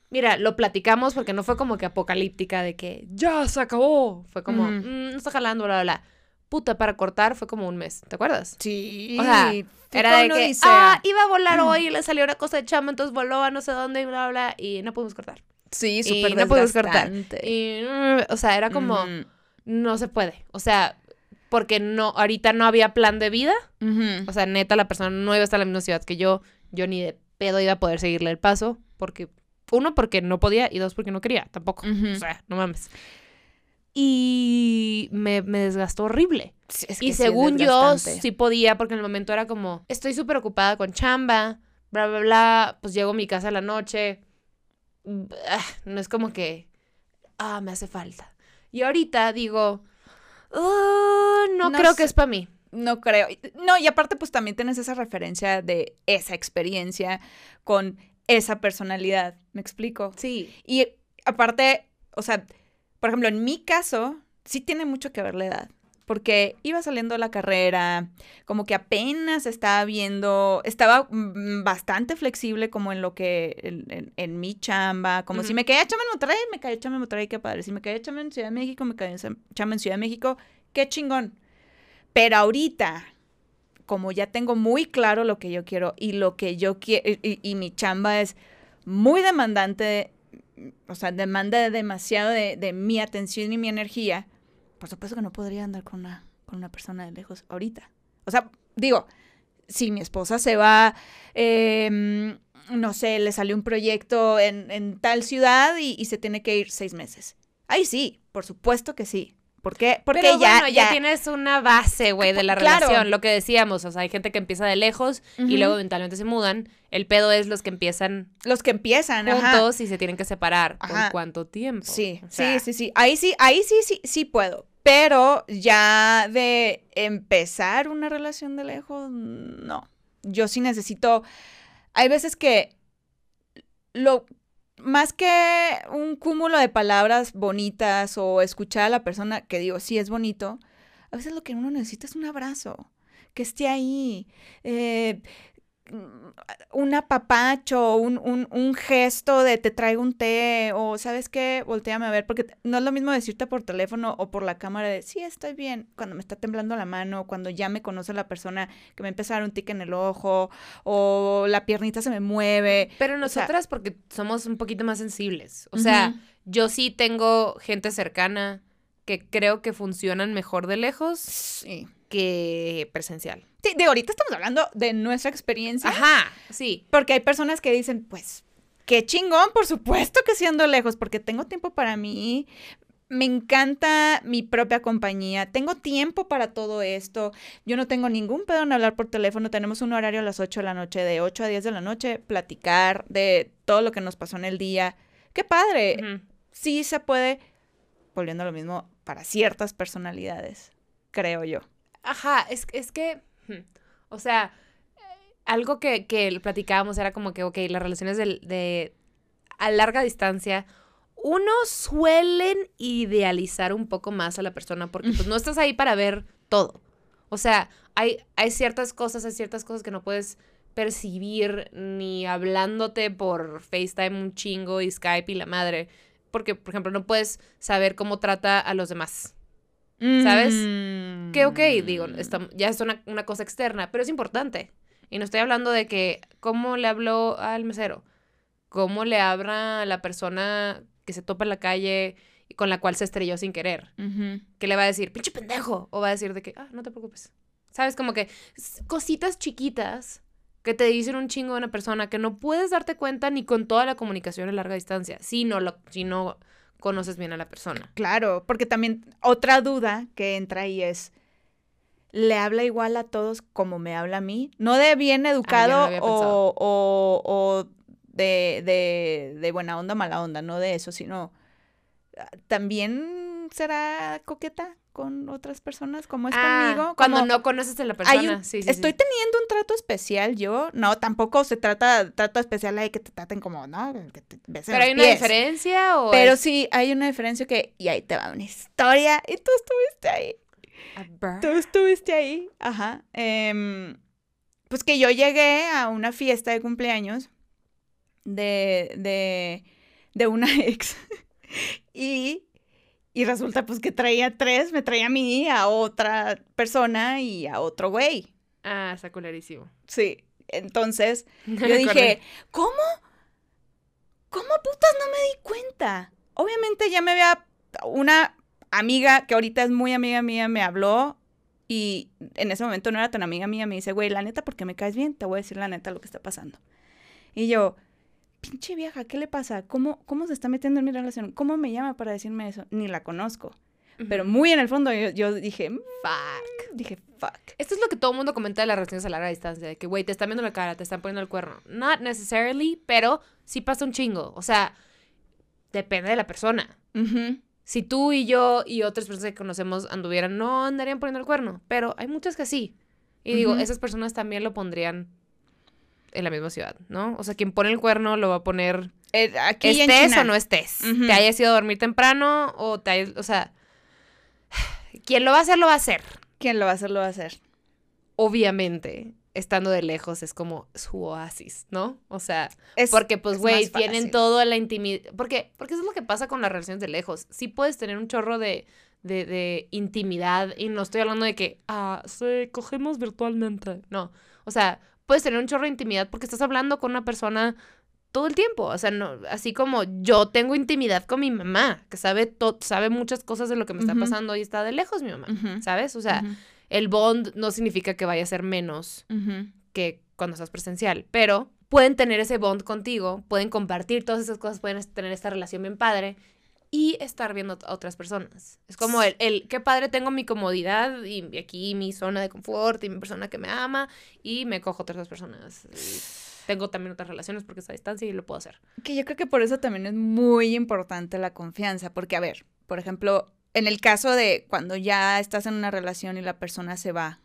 mira, lo platicamos porque no fue como que apocalíptica de que ya se acabó. Fue como. "Mm, no está jalando, bla, bla, bla. Puta, para cortar fue como un mes, ¿te acuerdas? Sí. O sea, Era de que, odisea. ah, iba a volar hoy y le salió una cosa de chamba, entonces voló a no sé dónde y bla, bla, bla, y no pudimos cortar. Sí, y súper no pudimos cortar. Y, mm, o sea, era como, no se puede. O sea, porque no, ahorita no había plan de vida. O sea, neta, la persona no iba a estar en la misma ciudad que yo. Yo ni de pedo iba a poder seguirle el paso. Porque, uno, porque no podía. Y dos, porque no quería tampoco. O sea, no mames. Y me, me desgastó horrible. Sí, es que y sí según yo, sí podía, porque en el momento era como, estoy súper ocupada con chamba, bla, bla, bla. Pues llego a mi casa a la noche. Ah, No es como que, ah, me hace falta. Y ahorita digo, "Ah, no, No creo sé. que es para mí. No creo. No, y aparte, pues también tienes esa referencia de esa experiencia con esa personalidad. ¿Me explico? Sí. Y aparte, o sea, por ejemplo, en mi caso, sí tiene mucho que ver la edad. Porque iba saliendo de la carrera, como que apenas estaba viendo, estaba mm, bastante flexible como en lo que, en, en- en mi chamba, como si me caía chamba en Monterrey, me caía chamba en Monterrey, qué padre. Si me caía chamba en Ciudad de México, me caía chamba en Ciudad de México, qué chingón. Pero ahorita, como ya tengo muy claro lo que yo quiero y lo que yo quiero, y, y mi chamba es muy demandante, o sea, demanda demasiado de, de mi atención y mi energía, por supuesto que no podría andar con una, con una persona de lejos ahorita. O sea, digo, si mi esposa se va, eh, no sé, le salió un proyecto en, en tal ciudad y, y se tiene que ir seis meses. Ahí sí, por supuesto que sí. ¿Por qué? Porque Pero ya, bueno, ya, tienes una base, güey, de la Claro. relación. Lo que decíamos, o sea, hay gente que empieza de lejos y luego eventualmente se mudan. El pedo es los que empiezan los que empiezan, ajá. juntos y se tienen que separar. ¿Por Ajá. cuánto tiempo? Sí, O sea, sí, sí, sí. Ahí sí, ahí sí, sí, sí puedo. Pero ya de empezar una relación de lejos, no. Yo sí necesito. Hay veces que lo más que un cúmulo de palabras bonitas o escuchar a la persona que digo, sí es bonito, a veces lo que uno necesita es un abrazo, que esté ahí, eh, un apapacho, un, un, un gesto de te traigo un té o sabes qué, volteame a ver, porque no es lo mismo decirte por teléfono o por la cámara de sí, estoy bien, cuando me está temblando la mano, cuando ya me conoce la persona que me empieza a dar un tic en el ojo o la piernita se me mueve. Pero O sea- nosotras porque somos un poquito más sensibles. O sea, yo sí tengo gente cercana que creo que funcionan mejor de lejos Sí. Que presencial. Sí, de ahorita estamos hablando de nuestra experiencia. Ajá, sí. Porque hay personas que dicen, pues, qué chingón, por supuesto que siendo lejos, porque tengo tiempo para mí. Me encanta mi propia compañía. Tengo tiempo para todo esto. Yo no tengo ningún pedo en hablar por teléfono. Tenemos un horario a las 8 de la noche, de 8 a 10 de la noche, platicar de todo lo que nos pasó en el día. Qué padre. Sí se puede, volviendo a lo mismo, para ciertas personalidades, creo yo. Ajá, es, es que, hmm, o sea, algo que, que platicábamos era como que, ok, las relaciones del- de, a larga distancia, uno suelen idealizar un poco más a la persona porque pues no estás ahí para ver todo. O sea, hay, hay ciertas cosas, hay ciertas cosas que no puedes percibir ni hablándote por FaceTime un chingo y Skype y la madre. Porque, por ejemplo, no puedes saber cómo trata a los demás. ¿Sabes? Mm. Que ok, digo, está- ya es una, una cosa externa, pero es importante. Y no estoy hablando de que cómo le habló al mesero, cómo le habla a la persona que se topa en la calle y con la cual se estrelló sin querer. Ujú. Que le va a decir, pinche pendejo, o va a decir de que, ah, no te preocupes. ¿Sabes? Como que cositas chiquitas que te dicen un chingo de una persona que no puedes darte cuenta ni con toda la comunicación a larga distancia, si no, lo, si no conoces bien a la persona. Claro, porque también otra duda que entra ahí es, ¿le habla igual a todos como me habla a mí? No de bien educado pensado. o, o, o de, de, de buena onda, mala onda, no de eso, sino ah, también será coqueta con otras personas como es Ah, conmigo. Cuando como- no conoces a la persona. hay un- sí, sí, estoy sí. teniendo un trato especial yo. No, tampoco se trata trato especial ahí que te traten como, ¿no? Que te besen ¿Pero hay una diferencia o Pero es- sí, hay una diferencia que, y ahí te va una historia, y tú estuviste ahí, tú estuviste ahí, ajá. Em, pues que yo llegué a una fiesta de cumpleaños de, de, de una ex, y, y resulta pues que traía tres, me traía a mí, a otra persona y a otro güey. Ah, está culerísimo. Sí, entonces yo dije, ¿cómo? ¿Cómo putas no me di cuenta? Obviamente ya me había una amiga que ahorita es muy amiga mía me habló y en ese momento no era tan amiga mía, me dice, güey, la neta, porque me caes bien, te voy a decir la neta lo que está pasando. Y yo, pinche vieja, ¿qué le pasa? ¿Cómo, cómo se está metiendo en mi relación? ¿Cómo me llama para decirme eso? Ni la conozco. Pero muy en el fondo yo, yo dije, Fuck. dije, fuck. Esto es lo que todo el mundo comenta de las relaciones a larga distancia, de que, güey, te están viendo la cara, te están poniendo el cuerno. Not necessarily, pero sí pasa un chingo. O sea, depende de la persona. Ujú. Si tú y yo y otras personas que conocemos anduvieran, no andarían poniendo el cuerno. Pero hay muchas que sí. Y digo, esas personas también lo pondrían en la misma ciudad, ¿no? O sea, quien pone el cuerno lo va a poner Eh, aquí y en estés China. o no estés. Te hayas ido a dormir temprano o te hayas, o sea, quien lo va a hacer, lo va a hacer. Quien lo va a hacer, lo va a hacer. Obviamente, estando de lejos es como su oasis, ¿no? O sea, Es- porque pues, es güey, tienen todo la intimidad. Porque, porque eso es lo que pasa con las relaciones de lejos. Sí puedes tener un chorro de, de, de intimidad y no estoy hablando de que, ah, sí, cogemos virtualmente. No, o sea, puedes tener un chorro de intimidad porque estás hablando con una persona todo el tiempo. O sea, no, así como yo tengo intimidad con mi mamá, que sabe, to- sabe muchas cosas de lo que me está pasando y está de lejos mi mamá. ¿sabes? O sea, el bond no significa que vaya a ser menos que cuando estás presencial, pero pueden tener ese bond contigo, pueden compartir todas esas cosas, pueden tener esta relación bien padre y estar viendo a otras personas. Es como el, el qué padre tengo mi comodidad y aquí mi zona de confort y mi persona que me ama y me cojo otras personas. Y tengo también otras relaciones porque está a distancia y lo puedo hacer. Que yo creo que por eso también es muy importante la confianza, porque a ver, por ejemplo, en el caso de cuando ya estás en una relación y la persona se va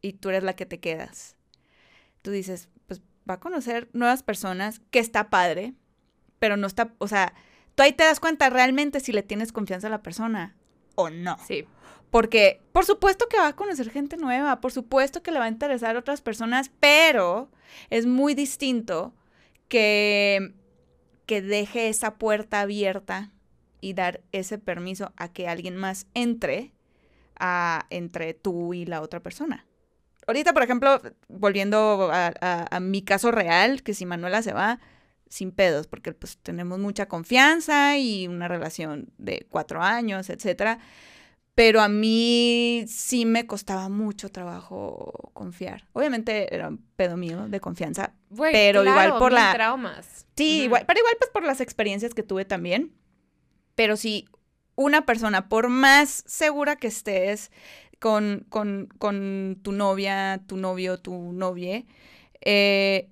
y tú eres la que te quedas, tú dices, pues va a conocer nuevas personas, que está padre, pero no está, o sea, tú ahí te das cuenta realmente si le tienes confianza a la persona o no. Sí. Porque por supuesto que va a conocer gente nueva, por supuesto que le va a interesar a otras personas, pero es muy distinto que, que deje esa puerta abierta y dar ese permiso a que alguien más entre a, entre tú y la otra persona. Ahorita, por ejemplo, volviendo a, a- a mi caso real, que si Manuela se va, sin pedos, porque pues tenemos mucha confianza y una relación de cuatro años, etcétera. Pero a mí sí me costaba mucho trabajo confiar. Obviamente era un pedo mío de confianza. Pero igual por la- traumas. Sí, Ujú. igual, pero igual pues por las experiencias que tuve también. Pero si una persona, por más segura que estés con, con, con tu novia, tu novio, tu novia, eh,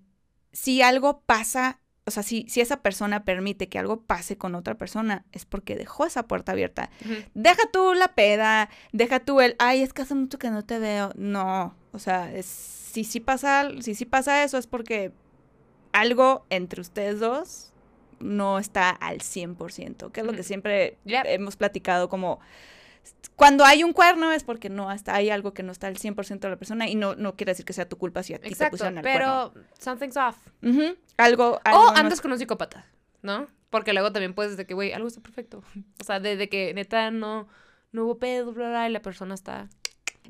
si algo pasa, o sea, si, si esa persona permite que algo pase con otra persona, es porque dejó esa puerta abierta. Deja tú la peda, deja tú el, ay, es que hace mucho que no te veo. No, o sea, es- si sí pasa, si sí pasa eso es porque algo entre ustedes dos no está al 100%, que es lo que siempre hemos platicado como cuando hay un cuerno es porque no hasta hay algo que no está al 100% de la persona y no, no quiere decir que sea tu culpa si a ti te Exacto, pusieron el cuerno. pero something's off. Algo, algo O no andas con un psicópata, ¿no? Porque luego también puedes de que, güey, algo está perfecto. O sea, de, de que neta no, no hubo pedo, bla, bla, y la persona está...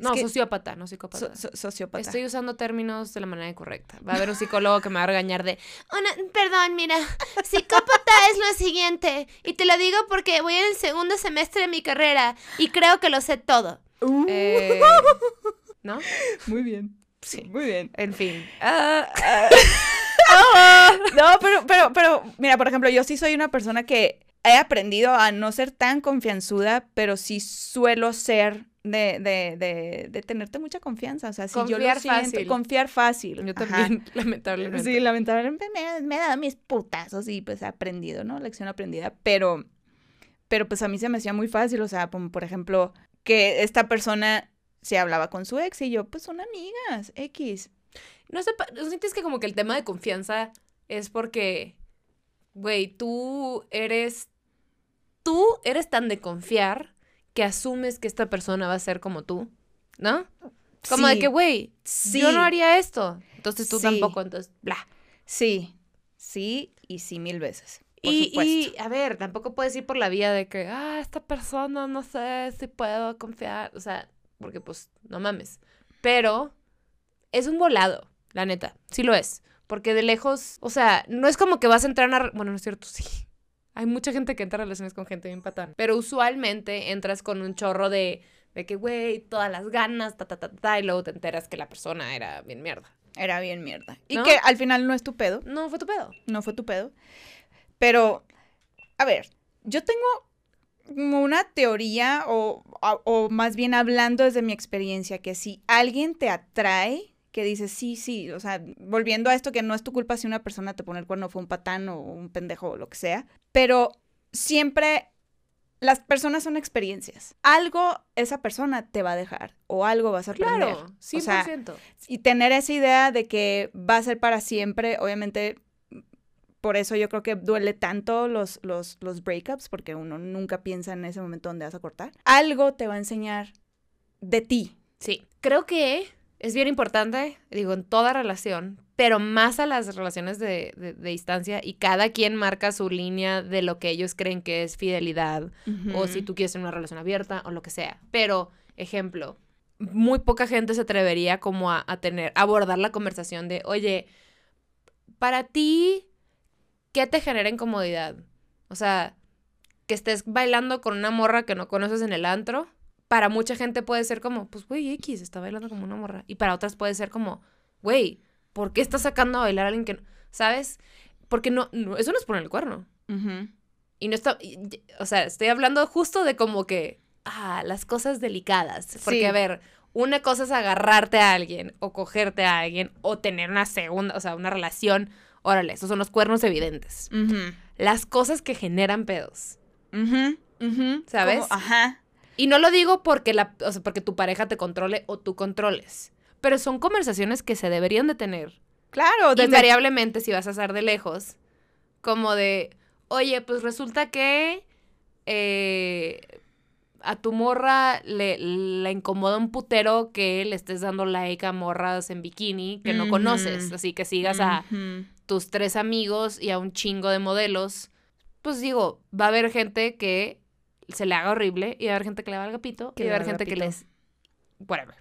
No, que- sociópata, no psicópata. so- so- sociópata. Estoy usando términos de la manera incorrecta. Va a haber un psicólogo que me va a regañar de, "Una- perdón, mira, psicópata es lo siguiente. Y te lo digo porque voy en el segundo semestre de mi carrera y creo que lo sé todo. Uh, Eh, ¿No? muy bien. Sí. Muy bien. En fin. No, pero, pero, pero, mira, por ejemplo, yo sí soy una persona que he aprendido a no ser tan confianzuda, pero sí suelo ser de, de, de, de tenerte mucha confianza. O sea, si yo lo Confiar siento, fácil. confiar fácil. Yo Ajá. también, lamentablemente. Sí, lamentablemente me, me he dado mis putazos y pues he aprendido, ¿no? Lección aprendida. Pero, pero pues a mí se me hacía muy fácil, o sea, como por ejemplo, que esta persona se hablaba con su ex y yo, pues son amigas, X. No sé, ¿no sientes que como que el tema de confianza es porque, güey, tú eres, tú eres tan de confiar que asumes que esta persona va a ser como tú, ¿no? Como de que, güey, sí, yo no haría esto, entonces tú Sí. tampoco, entonces, bla. Sí, sí y sí mil veces. Por Y, supuesto. y, a ver, tampoco puedes ir por la vía de que, ah, esta persona no sé si puedo confiar, o sea, porque pues, no mames. Pero es un volado, la neta, sí lo es. Porque de lejos, o sea, no es como que vas a entrar re- Bueno, no es cierto, sí. Hay mucha gente que entra a relaciones con gente bien patán. Pero usualmente entras con un chorro de, de que, güey, todas las ganas, ta, ta, ta, ta, y luego te enteras que la persona era bien mierda. Era bien mierda. Y ¿No? que al final no es tu pedo, No, fue tu pedo. no fue tu pedo. Pero, a ver, yo tengo una teoría o, o- o más bien hablando desde mi experiencia, que si alguien te atrae, que dices, sí, sí, o sea, volviendo a esto que no es tu culpa si una persona te pone el cuerno, fue un patán o un pendejo o lo que sea, pero siempre las personas son experiencias. Algo esa persona te va a dejar o algo vas a aprender. Claro, 100%. O sea, y tener esa idea de que va a ser para siempre, obviamente, por eso yo creo que duele tanto los, los, los breakups, porque uno nunca piensa en ese momento donde vas a cortar. Algo te va a enseñar de ti. Sí, creo que es bien importante, digo, en toda relación, pero más a las relaciones de, de- de distancia y cada quien marca su línea de lo que ellos creen que es fidelidad o si tú quieres tener una relación abierta o lo que sea. Pero, ejemplo, muy poca gente se atrevería como a, a tener, a abordar la conversación de, oye, para ti, ¿qué te genera incomodidad? O sea, que estés bailando con una morra que no conoces en el antro, para mucha gente puede ser como, pues, güey, X, está bailando como una morra. Y para otras puede ser como, güey, ¿por qué estás sacando a bailar a alguien que no? ¿Sabes? Porque no, no eso no es poner el cuerno. Ujú. Y no está, y- y- o sea, estoy hablando justo de como que, ah, las cosas delicadas. Porque, Sí. a ver, una cosa es agarrarte a alguien o cogerte a alguien o tener una segunda, o sea, una relación. Órale, esos son los cuernos evidentes. Las cosas que generan pedos. ¿Sabes? Como- ajá. Y no lo digo porque, la, o sea, porque tu pareja te controle o tú controles. Pero son conversaciones que se deberían de tener. Claro, desde... Invariablemente, si vas a estar de lejos. Como de, oye, pues resulta que, eh, a tu morra le, le incomoda un putero que le estés dando like a morras en bikini que no conoces. Así que sigas a tus tres amigos y a un chingo de modelos. Pues digo, va a haber gente que se le haga horrible y va a haber gente que le valga pito Que y va a haber gente que les... Whatever.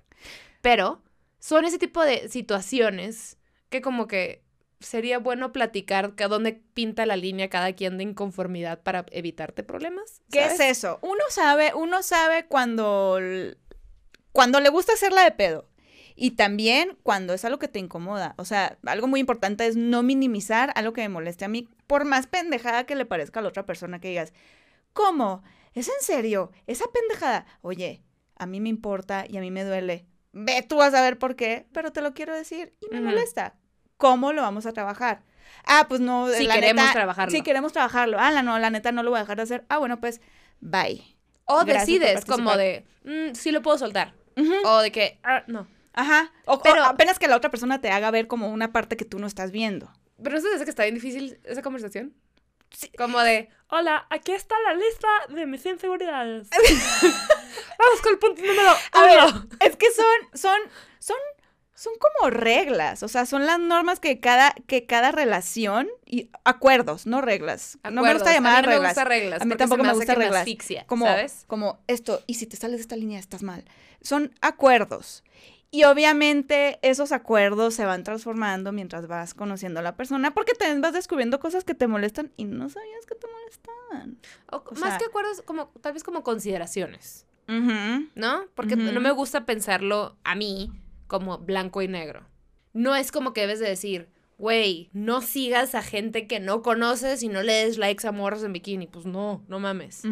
Pero son ese tipo de situaciones que como que sería bueno platicar que dónde pinta la línea cada quien de inconformidad para evitarte problemas. ¿Qué es eso? Uno sabe, uno sabe cuando, cuando le gusta hacerla de pedo. Y también cuando es algo que te incomoda. O sea, algo muy importante es no minimizar algo que me moleste a mí, por más pendejada que le parezca a la otra persona que digas, ¿cómo? ¿Es en serio? Esa pendejada. Oye, a mí me importa y a mí me duele. Ve, tú vas a ver por qué, pero te lo quiero decir y me molesta. ¿Cómo lo vamos a trabajar? Ah, pues no, Si la queremos neta, trabajarlo. Si queremos trabajarlo. Ah, la, no, la neta no lo voy a dejar de hacer. Ah, bueno, pues, bye. O Gracias decides como de, "Mm, sí lo puedo soltar. O de que, "Ah, no. Ajá. O, Pero- o apenas que la otra persona te haga ver como una parte que tú no estás viendo. Pero te hace que está bien difícil esa conversación. Como de, hola, aquí está la lista de mis inseguridades. Vamos con el punto número A ver, uno. es que son, son, son, son como reglas. O sea, son las normas que cada, que cada relación y acuerdos, no reglas. no me gusta llamar a mí no me reglas. gusta reglas. A mí tampoco me hace gusta que reglas. asfixia, como, ¿sabes? como esto, y si te sales de esta línea estás mal. Son acuerdos. Y obviamente esos acuerdos se van transformando mientras vas conociendo a la persona, porque también vas descubriendo cosas que te molestan y no sabías que te molestaban. O, o más sea- que acuerdos, como, tal vez como consideraciones. ¿no? Porque no me gusta pensarlo a mí como blanco y negro. No es como que debes de decir, güey, no sigas a gente que no conoces y no le des likes a morros en bikini. Pues no, no mames.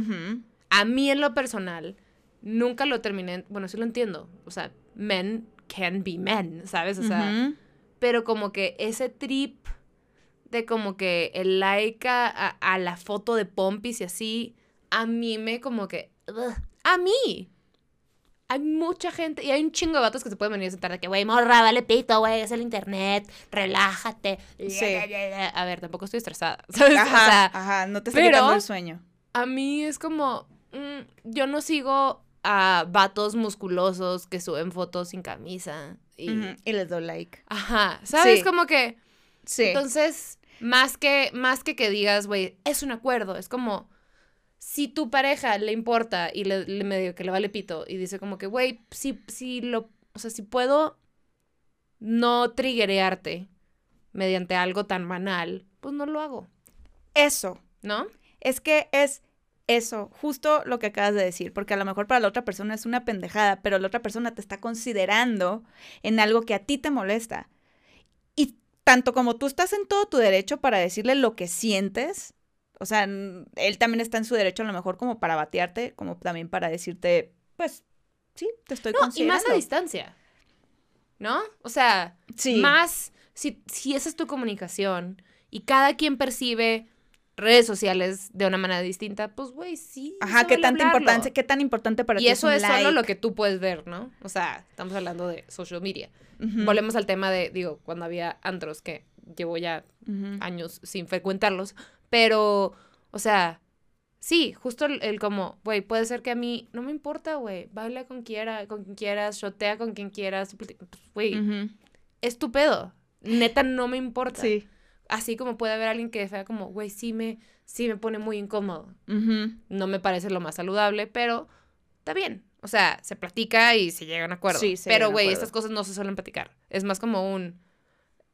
A mí en lo personal, nunca lo terminé, bueno, sí lo entiendo, o sea, men can be men, ¿sabes? O sea, pero como que ese trip de como que el like a, a- a la foto de pompis y así, a mí me como que, ugh, a mí. Hay mucha gente, y hay un chingo de vatos que se pueden venir a sentar de que, güey, morra, vale pito, güey, es el internet, relájate. Sí. A ver, tampoco estoy estresada, ¿sabes? O Ajá, sea, ajá, no te pero- quitando el sueño. a mí es como, mm, yo no sigo a vatos musculosos que suben fotos sin camisa. Y, Y les doy like. Ajá, ¿sabes? Sí. Como que, Sí. entonces, más que, más que que digas, güey, es un acuerdo, es como, si tu pareja le importa y le, le medio que le vale pito y dice como que, güey, si, si lo, o sea, si puedo no triggerearte mediante algo tan banal, pues no lo hago, Eso. ¿no? Es que es eso, justo lo que acabas de decir, porque a lo mejor para la otra persona es una pendejada, pero la otra persona te está considerando en algo que a ti te molesta. Y tanto como tú estás en todo tu derecho para decirle lo que sientes, o sea, él también está en su derecho a lo mejor como para batearte, como también para decirte, pues, sí, te estoy No, y considerando. más a distancia, ¿no? O sea, Sí. más si, si esa es tu comunicación y cada quien percibe redes sociales de una manera distinta, pues güey, sí. Ajá, qué tanta hablarlo. importancia, qué tan importante para ti Y eso un es solo lo que tú puedes ver, ¿no? O sea, estamos hablando de social media. Volvemos al tema de, digo, cuando había antros, que llevo ya años sin frecuentarlos, pero, o sea, sí, justo el, el como, güey, puede ser que a mí, no me importa, güey, baila con quiera, con quien quieras, shotea con quien quieras, pues, güey, Ujú. es tu pedo. Neta, no me importa. Sí. Así como puede haber alguien que sea como, güey, sí me, sí me pone muy incómodo. No me parece lo más saludable, pero está bien. O sea, se platica y se llega a un acuerdo. Sí, se pero, güey, estas cosas no se suelen platicar. Es más como un,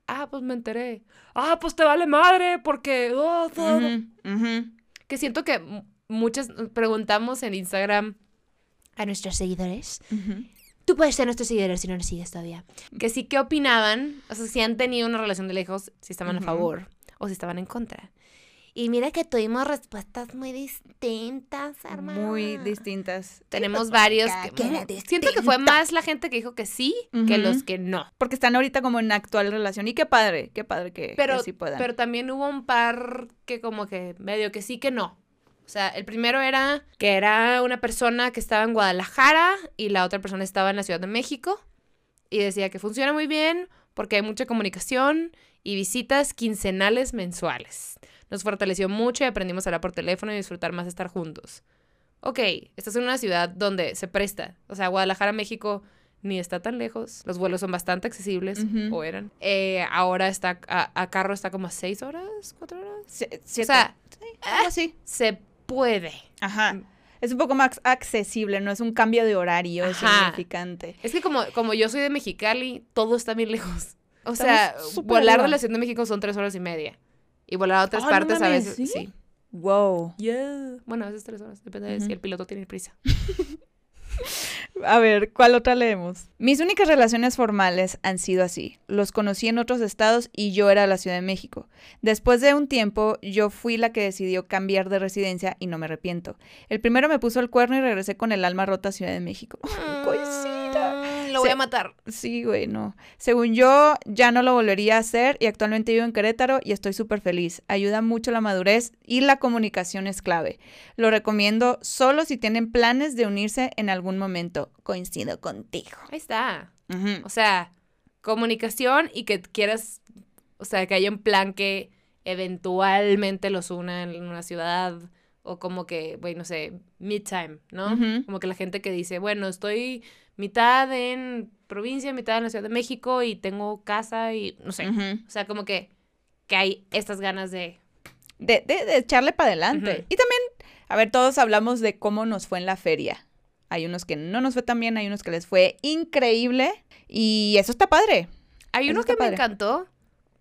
ah, pues me enteré. Ah, pues te vale madre porque... oh, todo". Ujú, ujú. Que siento que muchas preguntamos en Instagram a nuestros seguidores. Tú puedes ser nuestro seguidor si no nos sigues todavía. Que sí, ¿qué opinaban? O sea, si han tenido una relación de lejos, si estaban a favor o si estaban en contra. Y mira que tuvimos respuestas muy distintas, hermano. Muy distintas. Tenemos varios. que- siento que fue más la gente que dijo que sí que los que no. Porque están ahorita como en actual relación. Y qué padre, qué padre que, Pero, que sí puedan. pero también hubo un par que como que medio que sí que no. O sea, el primero era que era una persona que estaba en Guadalajara y la otra persona estaba en la Ciudad de México y decía que funciona muy bien porque hay mucha comunicación y visitas quincenales mensuales. Nos fortaleció mucho y aprendimos a hablar por teléfono y disfrutar más de estar juntos. ok, estás en una ciudad donde se presta. O sea, Guadalajara, México ni está tan lejos. Los vuelos son bastante accesibles, o eran. Eh, ahora está, a, a carro está como a seis horas, cuatro horas. Sie- O sea, así. se puede. Ajá. Es un poco más accesible, no es un cambio de horario Ajá. significante. Es que como, como yo soy de Mexicali, todo está bien lejos. O Estamos sea, volar de la Ciudad de México son tres horas y media. Y volar a otras Ah, no partes a veces, ¿sí? sí. Wow. Bueno, a veces tres horas, depende de si el piloto tiene prisa. A ver, ¿cuál otra leemos? Mis únicas relaciones formales han sido así. Los conocí en otros estados y yo era la Ciudad de México. Después de un tiempo, yo fui la que decidió cambiar de residencia y no me arrepiento. El primero me puso el cuerno y regresé con el alma rota a Ciudad de México. Mm, Lo voy a matar. Sí, güey, no. Según yo, ya no lo volvería a hacer y actualmente vivo en Querétaro y estoy súper feliz. Ayuda mucho la madurez y la comunicación es clave. Lo recomiendo solo si tienen planes de unirse en algún momento. Coincido contigo. Ahí está. Ujú. O sea, comunicación y que quieras, o sea, que haya un plan que eventualmente los una en una ciudad o como que, güey, no sé, mid-time, ¿no? Ujú. Como que la gente que dice, bueno, estoy mitad en provincia, mitad en la Ciudad de México y tengo casa y no sé. O sea, como que, que hay estas ganas de... de, de- de echarle para adelante. Y también, a ver, todos hablamos de cómo nos fue en la feria. Hay unos que no nos fue tan bien, hay unos que les fue increíble y eso está padre. Hay Eso uno que padre. me encantó,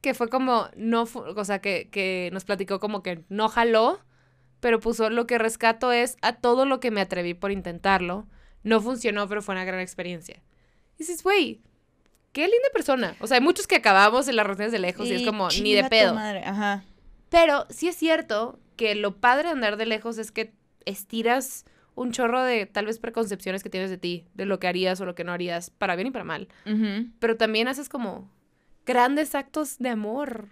que fue como, no, o sea, que, que nos platicó como que no jaló, pero puso lo que rescato es a todo lo que me atreví por intentarlo. No funcionó, pero fue una gran experiencia. Y dices, güey, qué linda persona. O sea, hay muchos que acabamos en las relaciones de lejos y, es como, ni de pedo. madre, Ajá. Pero sí es cierto que lo padre de andar de lejos es que estiras un chorro de tal vez preconcepciones que tienes de ti, de lo que harías o lo que no harías, para bien y para mal pero también haces como grandes actos de amor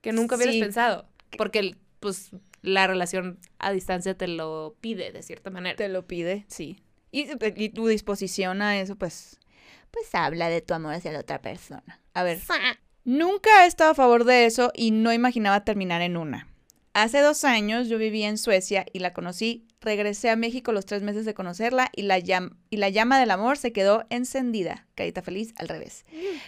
que nunca hubieras Sí. pensado. Porque, pues, la relación a distancia te lo pide de cierta manera. Te lo pide, sí. Y, y tu disposición a eso, pues, pues habla de tu amor hacia la otra persona. A ver, nunca he estado a favor de eso y no imaginaba terminar en una. Hace dos años yo vivía en Suecia y la conocí. Regresé a México los tres meses de conocerla y la, llam- y la llama del amor se quedó encendida. Carita feliz, al revés.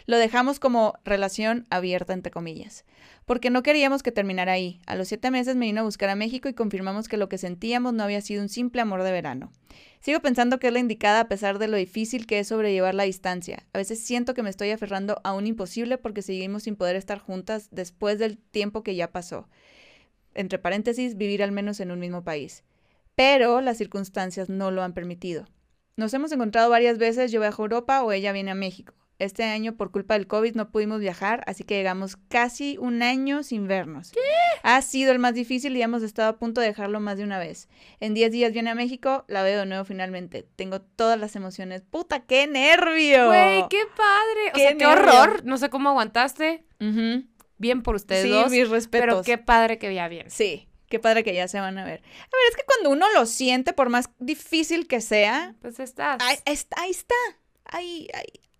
Lo dejamos como relación abierta, entre comillas. Porque no queríamos que terminara ahí. A los siete meses me vino a buscar a México y confirmamos que lo que sentíamos no había sido un simple amor de verano. Sigo pensando que es la indicada a pesar de lo difícil que es sobrellevar la distancia. A veces siento que me estoy aferrando a un imposible porque seguimos sin poder estar juntas después del tiempo que ya pasó. Entre paréntesis, vivir al menos en un mismo país. Pero las circunstancias no lo han permitido. Nos hemos encontrado varias veces, yo viajo a Europa o ella viene a México. Este año, por culpa del COVID, no pudimos viajar, así que llegamos casi un año sin vernos. Ha sido el más difícil y hemos estado a punto de dejarlo más de una vez. En 10 días viene a México, la veo de nuevo finalmente. Tengo todas las emociones. ¡Puta, qué nervio! Güey, qué padre. O Qué sea, qué horror. No sé cómo aguantaste. Ujú. Bien por ustedes Sí, dos. mis respetos. Pero qué padre que ya bien. Sí, qué padre que ya se van a ver. A ver, es que cuando uno lo siente, por más difícil que sea, Pues estás. ahí está. Ahí está.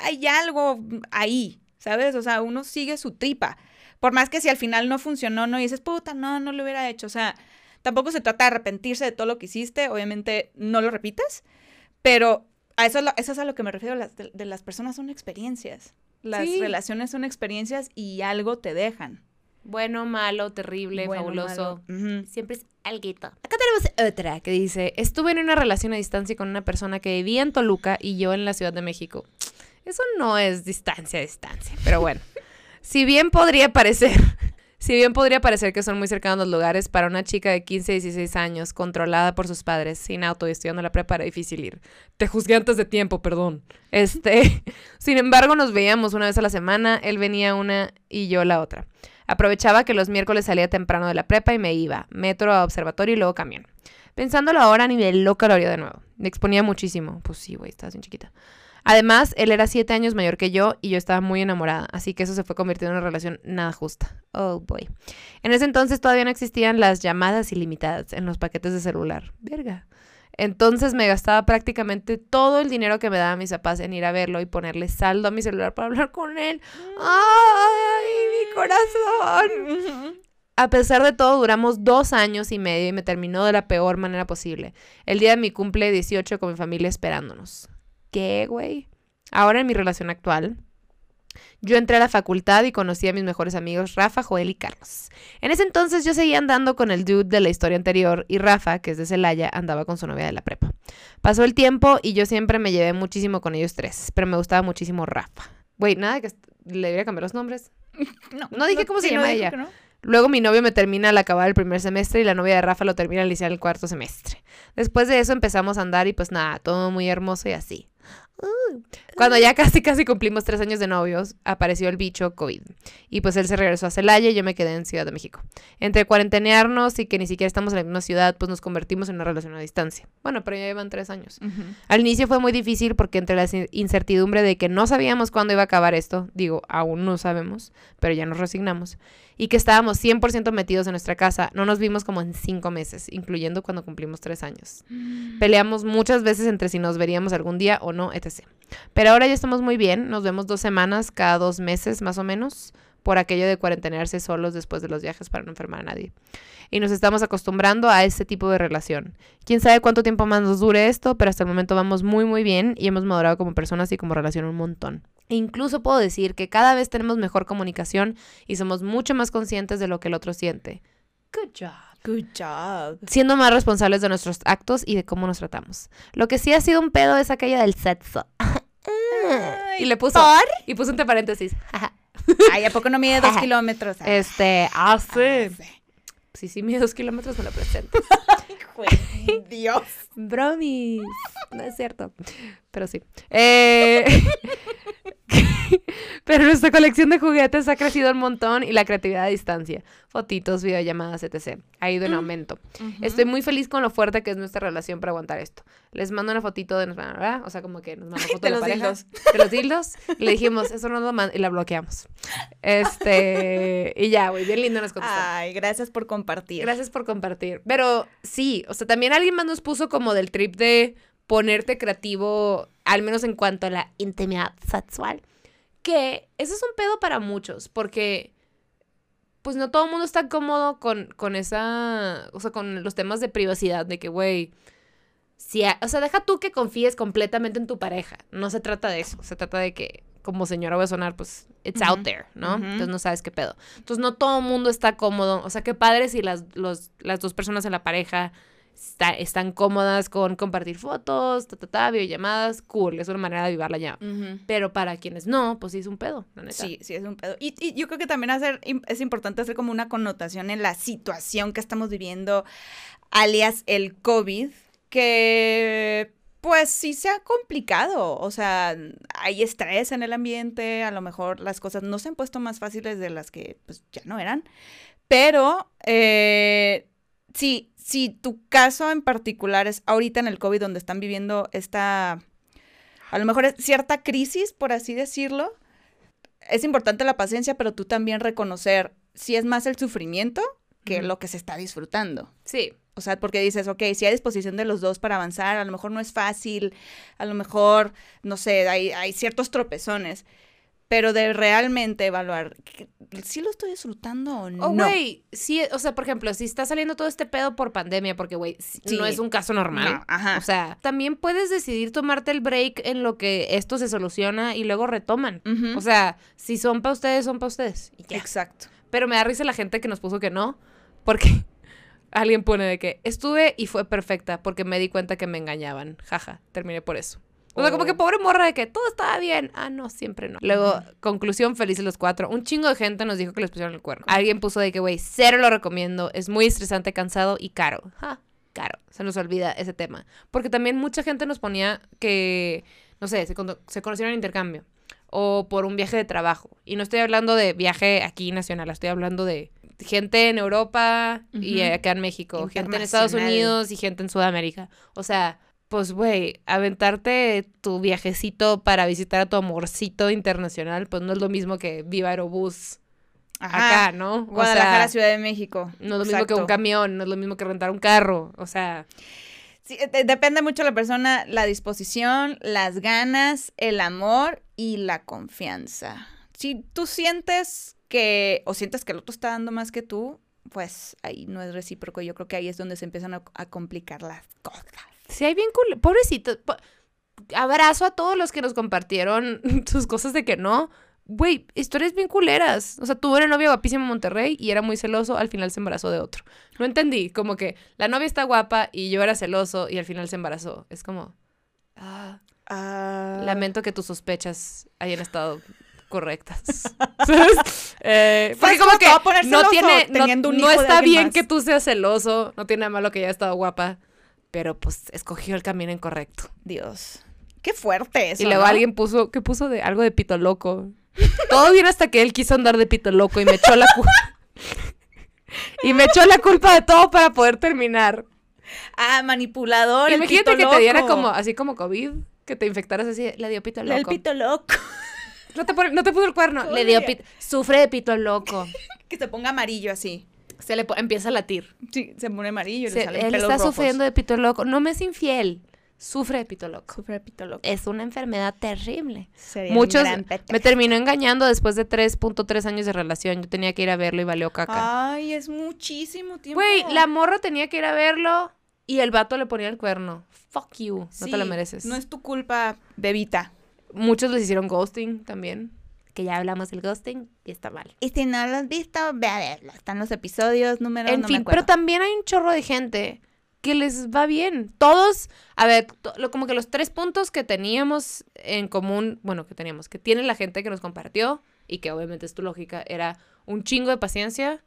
Hay, algo ahí, ¿sabes? O sea, uno sigue su tripa. Por más que si al final no funcionó, no y dices, puta, no, no lo hubiera hecho. O sea, tampoco se trata de arrepentirse de todo lo que hiciste. Obviamente no lo repitas, pero a eso, es lo- eso es a lo que me refiero. Las, de, de las personas son experiencias. Las Sí. relaciones son experiencias y algo te dejan. Bueno, malo, terrible, Bueno, fabuloso. malo. Siempre es alguito. Acá tenemos otra que dice, estuve en una relación a distancia con una persona que vivía en Toluca y yo en la Ciudad de México. Eso no es distancia a distancia, pero bueno. si bien podría parecer, si bien podría parecer que son muy cercanos los lugares, para una chica de 15, 16 años, controlada por sus padres, sin auto y estudiando la prepa, era difícil ir. Te juzgué antes de tiempo, perdón. Este, sin embargo, nos veíamos una vez a la semana, él venía una y yo la otra. Aprovechaba que los miércoles salía temprano de la prepa y me iba, metro a observatorio y luego camión. Pensándolo ahora, ni de loca lo haría de nuevo. Me exponía muchísimo. Pues sí, güey, estabas bien chiquita. Además, él era siete años mayor que yo y yo estaba muy enamorada, así que eso se fue convirtiendo en una relación nada justa. Oh, boy. En ese entonces todavía no existían las llamadas ilimitadas en los paquetes de celular. Verga. Entonces me gastaba prácticamente todo el dinero que me daban mis papás en ir a verlo y ponerle saldo a mi celular para hablar con él. ¡Ay, mi corazón! a pesar de todo, duramos dos años y medio y me terminó de la peor manera posible. El día de mi cumple 18 con mi familia esperándonos. ¿Qué, güey? Ahora en mi relación actual, yo entré a la facultad y conocí a mis mejores amigos Rafa, Joel y Carlos. En ese entonces yo seguía andando con el dude de la historia anterior y Rafa, que es de Celaya, andaba con su novia de la prepa. Pasó el tiempo y yo siempre me llevé muchísimo con ellos tres, pero me gustaba muchísimo Rafa. Güey, nada que le debería cambiar los nombres. No dije cómo se llama ella. no. Luego mi novio me termina al acabar el primer semestre y la novia de Rafa lo termina al iniciar el cuarto semestre. Después de eso empezamos a andar y pues nada, todo muy hermoso y así. Uh. Cuando ya casi casi cumplimos tres años de novios, apareció el bicho COVID. Y pues él se regresó a Celaya y yo me quedé en Ciudad de México. Entre cuarentenearnos y que ni siquiera estamos en la misma ciudad, pues nos convertimos en una relación a distancia. Bueno, pero ya llevan tres años. Al inicio fue muy difícil porque entre la in- incertidumbre de que no sabíamos cuándo iba a acabar esto, digo, aún no sabemos, pero ya nos resignamos, y que estábamos 100% metidos en nuestra casa, no nos vimos como en cinco meses, incluyendo cuando cumplimos tres años. Peleamos muchas veces entre si nos veríamos algún día o no, etc. Pero ahora ya estamos muy bien, nos vemos dos semanas cada dos meses más o menos, por aquello de cuarentenearse solos después de los viajes para no enfermar a nadie. Y nos estamos acostumbrando a ese tipo de relación. Quién sabe cuánto tiempo más nos dure esto, pero hasta el momento vamos muy muy bien y hemos madurado como personas y como relación un montón. E incluso puedo decir que cada vez tenemos mejor comunicación y somos mucho más conscientes de lo que el otro siente. Good job Good job. siendo más responsables de nuestros actos y de cómo nos tratamos. Lo que sí ha sido un pedo es aquella del sexo. y le puso ¿Por? y puso entre paréntesis. Ay, ¿a poco no mide dos kilómetros? Este, ah, sí. Sí, sí, mide dos kilómetros me lo presento. Dios. Bromis. No es cierto. Pero sí. Eh, Pero nuestra colección de juguetes ha crecido un montón y la creatividad a distancia. Fotitos, videollamadas, etc. Ha ido en aumento. Estoy muy feliz con lo fuerte que es nuestra relación para aguantar esto. Les mando una fotito de nuestra, ¿verdad? O sea, como que nos mandó foto de, los pareja. dildos. De los dildos. Y le dijimos, eso no lo manda. Y la bloqueamos. Este. Y ya, güey, bien lindo nos contestó. Ay, gracias por compartir. Gracias por compartir. Pero sí, o sea, también alguien más nos puso como del trip de ponerte creativo, al menos en cuanto a la intimidad sexual. Que ese es un pedo para muchos, porque pues no todo el mundo está cómodo con, con esa, o sea, con los temas de privacidad, de que, güey, si a- o sea, deja tú que confíes completamente en tu pareja. No se trata de eso, se trata de que como señora voy a sonar, pues, it's out there, ¿no? Entonces no sabes qué pedo. Entonces no todo el mundo está cómodo. O sea, qué padre si las, los, las dos personas en la pareja está- están cómodas con compartir fotos, ta, ta, ta, videollamadas, cool, es una manera de vivarla ya. Ujú. Pero para quienes no, pues sí es un pedo, la neta. Sí, sí, es un pedo. Y, y yo creo que también hacer, es importante hacer como una connotación en la situación que estamos viviendo, alias el COVID, que pues sí se ha complicado. O sea, hay estrés en el ambiente, a lo mejor las cosas no se han puesto más fáciles de las que pues ya no eran. Pero eh, sí, si tu caso en particular es ahorita en el COVID donde están viviendo esta, a lo mejor es cierta crisis, por así decirlo, es importante la paciencia, pero tú también reconocer si es más el sufrimiento que lo que se está disfrutando. Sí, O sea, porque dices, ok, si hay disposición de los dos para avanzar, a lo mejor no es fácil, a lo mejor, no sé, hay, hay ciertos tropezones, pero de realmente evaluar, ¿sí lo estoy disfrutando o no? O, güey, sí, o sea, por ejemplo, si está saliendo todo este pedo por pandemia, porque, güey, Sí. no es un caso normal. No, ajá. O sea, también puedes decidir tomarte el break en lo que esto se soluciona y luego retoman. O sea, si son para ustedes, son para ustedes. Y ya. Exacto. Pero me da risa la gente que nos puso que no, porque alguien pone de que estuve y fue perfecta porque me di cuenta que me engañaban. Jaja, terminé por eso. O sea, como que pobre morra de que todo estaba bien. Ah, no, siempre no. Luego, conclusión, felices los cuatro. Un chingo de gente nos dijo que les pusieron el cuerno. Alguien puso de que, güey, cero lo recomiendo. Es muy estresante, cansado y caro. Ja, caro. Se nos olvida ese tema. Porque también mucha gente nos ponía que, no sé, se, cono- se conocieron en intercambio. O por un viaje de trabajo. Y no estoy hablando de viaje aquí nacional. Estoy hablando de gente en Europa y acá en México. Gente en Estados. Unidos y gente en Sudamérica. O sea, pues, güey, aventarte tu viajecito para visitar a tu amorcito internacional, pues no es lo mismo que Viva Aerobús Ajá. acá, ¿no? O Guadalajara, sea, Ciudad de México. no es lo mismo que un camión, no es lo mismo que rentar un carro. O sea, Sí, de- depende mucho de la persona, la disposición, las ganas, el amor y la confianza. Si tú sientes que, o sientes que el otro está dando más que tú, pues ahí no es recíproco. Yo creo que ahí es donde se empiezan a, a complicar las cosas. Sí, hay bien cool. Pobrecito. po- Abrazo a todos los que nos compartieron sus cosas de que no. Güey, historias bien culeras. O sea, tuvo una novia guapísima en Monterrey y era muy celoso, al final se embarazó de otro. No entendí, como que la novia está guapa y yo era celoso y al final se embarazó. Es como, ah, lamento que tus sospechas hayan estado correctas. ¿Sabes? Eh, porque ¿Sabes como que no tiene, no, está bien más? que tú seas celoso, no tiene nada malo que haya estado guapa, pero pues escogió el camino incorrecto. Dios. Qué fuerte eso. y luego ¿no? alguien puso, ¿qué puso de algo de pito loco? Todo bien hasta que él quiso andar de pito loco y me echó la culpa. y me echó la culpa de todo para poder terminar. Ah, manipulador. el Imagínate pito que te diera loco. como, así como COVID, que te infectaras así, le dio pito loco. El pito loco. No te, no te puso el cuerno, le dio pito, sufre de pito loco. Que se ponga amarillo así. Se le empieza a latir. Sí, se pone amarillo y Se- le salen él pelos está rojos. sufriendo de pito loco. No me es infiel, sufre de pito loco. Sufre de pito loco. Es una enfermedad terrible. Sería Muchos me terminó engañando después de 3.3 años de relación. Yo tenía que ir a verlo y valió caca. Ay, es muchísimo tiempo. Güey, la morra tenía que ir a verlo y el vato le ponía el cuerno. Fuck you, no te lo mereces. No es tu culpa, bebita. Muchos les hicieron ghosting también. Que ya hablamos del ghosting y está mal. Y si no lo has visto, ve a verlo. Están los episodios, números, en no me fin, acuerdo. pero también hay un chorro de gente que les va bien. Todos, a ver, to- lo- como que los tres puntos que teníamos en común, bueno, que teníamos, que tiene la gente que nos compartió y que obviamente es tu lógica, era un chingo de paciencia,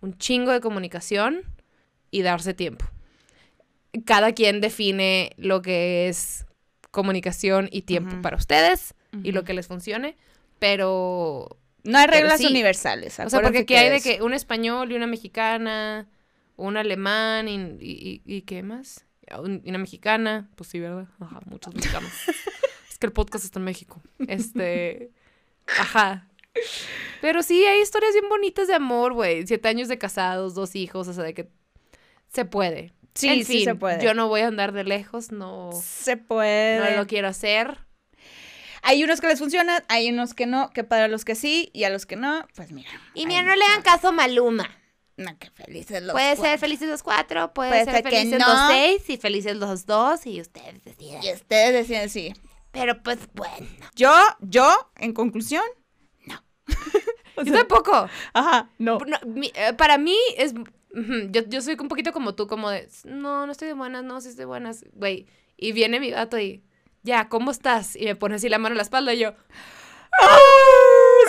un chingo de comunicación y darse tiempo. Cada quien define lo que es comunicación y tiempo Ujú. para ustedes y lo que les funcione, pero No hay reglas sí. universales. o sea, porque aquí hay de que un español y una mexicana, un alemán y, y, y- y ¿qué más? Y una mexicana, pues sí, ¿verdad? Ajá, muchos mexicanos. es que el podcast está en México. Este, ajá. Pero sí, hay historias bien bonitas de amor, güey. Siete años de casados, dos hijos, o sea, de que se puede. Sí, En sí se puede. Yo no voy a andar de lejos, no, Se puede. no lo quiero hacer. Hay unos que les funcionan, hay unos que no, que para los que sí y a los que no, pues mira. Y mira, no le hagan caso a Maluma. No, que felices los Puede ser cuatro. felices los cuatro, puede, Puede ser, ser felices no. los seis y felices los dos y ustedes decidan. Y ustedes decían sí. Pero pues bueno. Yo, yo, en conclusión, no. O Yo sea, tampoco. Ajá, no. No, mi- eh, para mí es... Yo, yo soy un poquito como tú, como de... No, no estoy de buenas, no, sí estoy de buenas. Güey, y viene mi gato y... Ya, ¿cómo estás? Y me pone así la mano en la espalda y yo... Sí,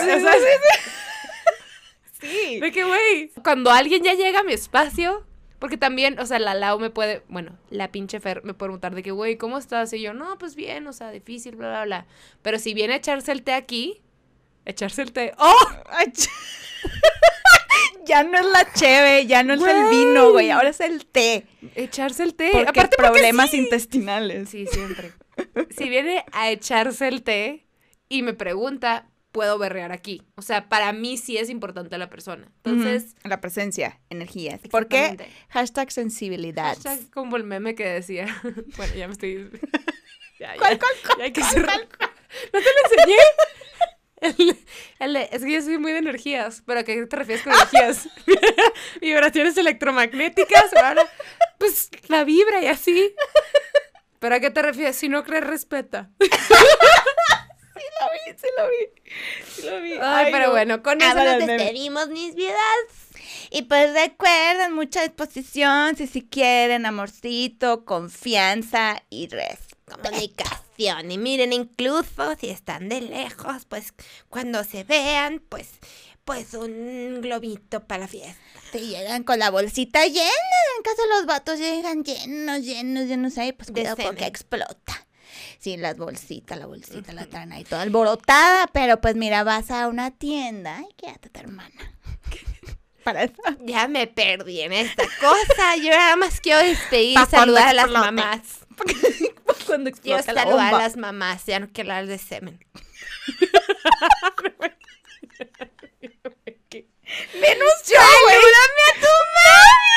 O sea, sí, Sí. De que, güey, cuando alguien ya llega a mi espacio, porque también, o sea, la Lau me puede, bueno, la pinche Fer me puede preguntar de que, güey, ¿cómo estás? Y yo, no, pues bien, o sea, difícil, bla, bla, bla. Pero si viene a echarse el té aquí, echarse el té, ¡oh! Ya no es la cheve, ya no es el vino, güey, ahora es el té. Echarse el té. Porque Aparte, porque problemas sí. intestinales. Sí, siempre. Si viene a echarse el té y me pregunta, puedo berrear aquí. O sea, para mí sí es importante la persona. Entonces, la presencia, energías. ¿Por qué? Hashtag sensibilidad. Hashtag como el meme que decía. bueno, ya me estoy. Ya, ya, ¿Cuál, cuál, cuál, ya hay que cerrar. ¿No te lo enseñé? El- el es que yo soy muy de energías. ¿Pero a qué te refieres con energías? Vibraciones electromagnéticas. ahora, pues la vibra y así. ¿Pero a qué te refieres? Si no crees, respeta. Sí lo vi, sí lo vi. Sí lo vi. Ay, pero no. bueno, con eso nos despedimos, mis vidas. Y pues recuerden, mucha disposición, si si quieren, amorcito, confianza y respeto. comunicación. Y miren, incluso si están de lejos, pues cuando se vean, pues, pues un globito para la fiesta. Te llegan con la bolsita llena, en caso los vatos llegan llenos, llenos, llenos ahí, pues cuidado porque explota. Sí, las bolsitas, la bolsita la traen ahí toda alborotada, pero pues mira, vas a una tienda y quédate tu hermana. Para eso. Ya me perdí en esta cosa. Yo nada más quiero despedir, Pa' cuando saludar a las explote. mamás. Cuando Quiero explota la saludar a las mamás, ya no quiero hablar de semen. Menos yo. Ayúdame a tu mami.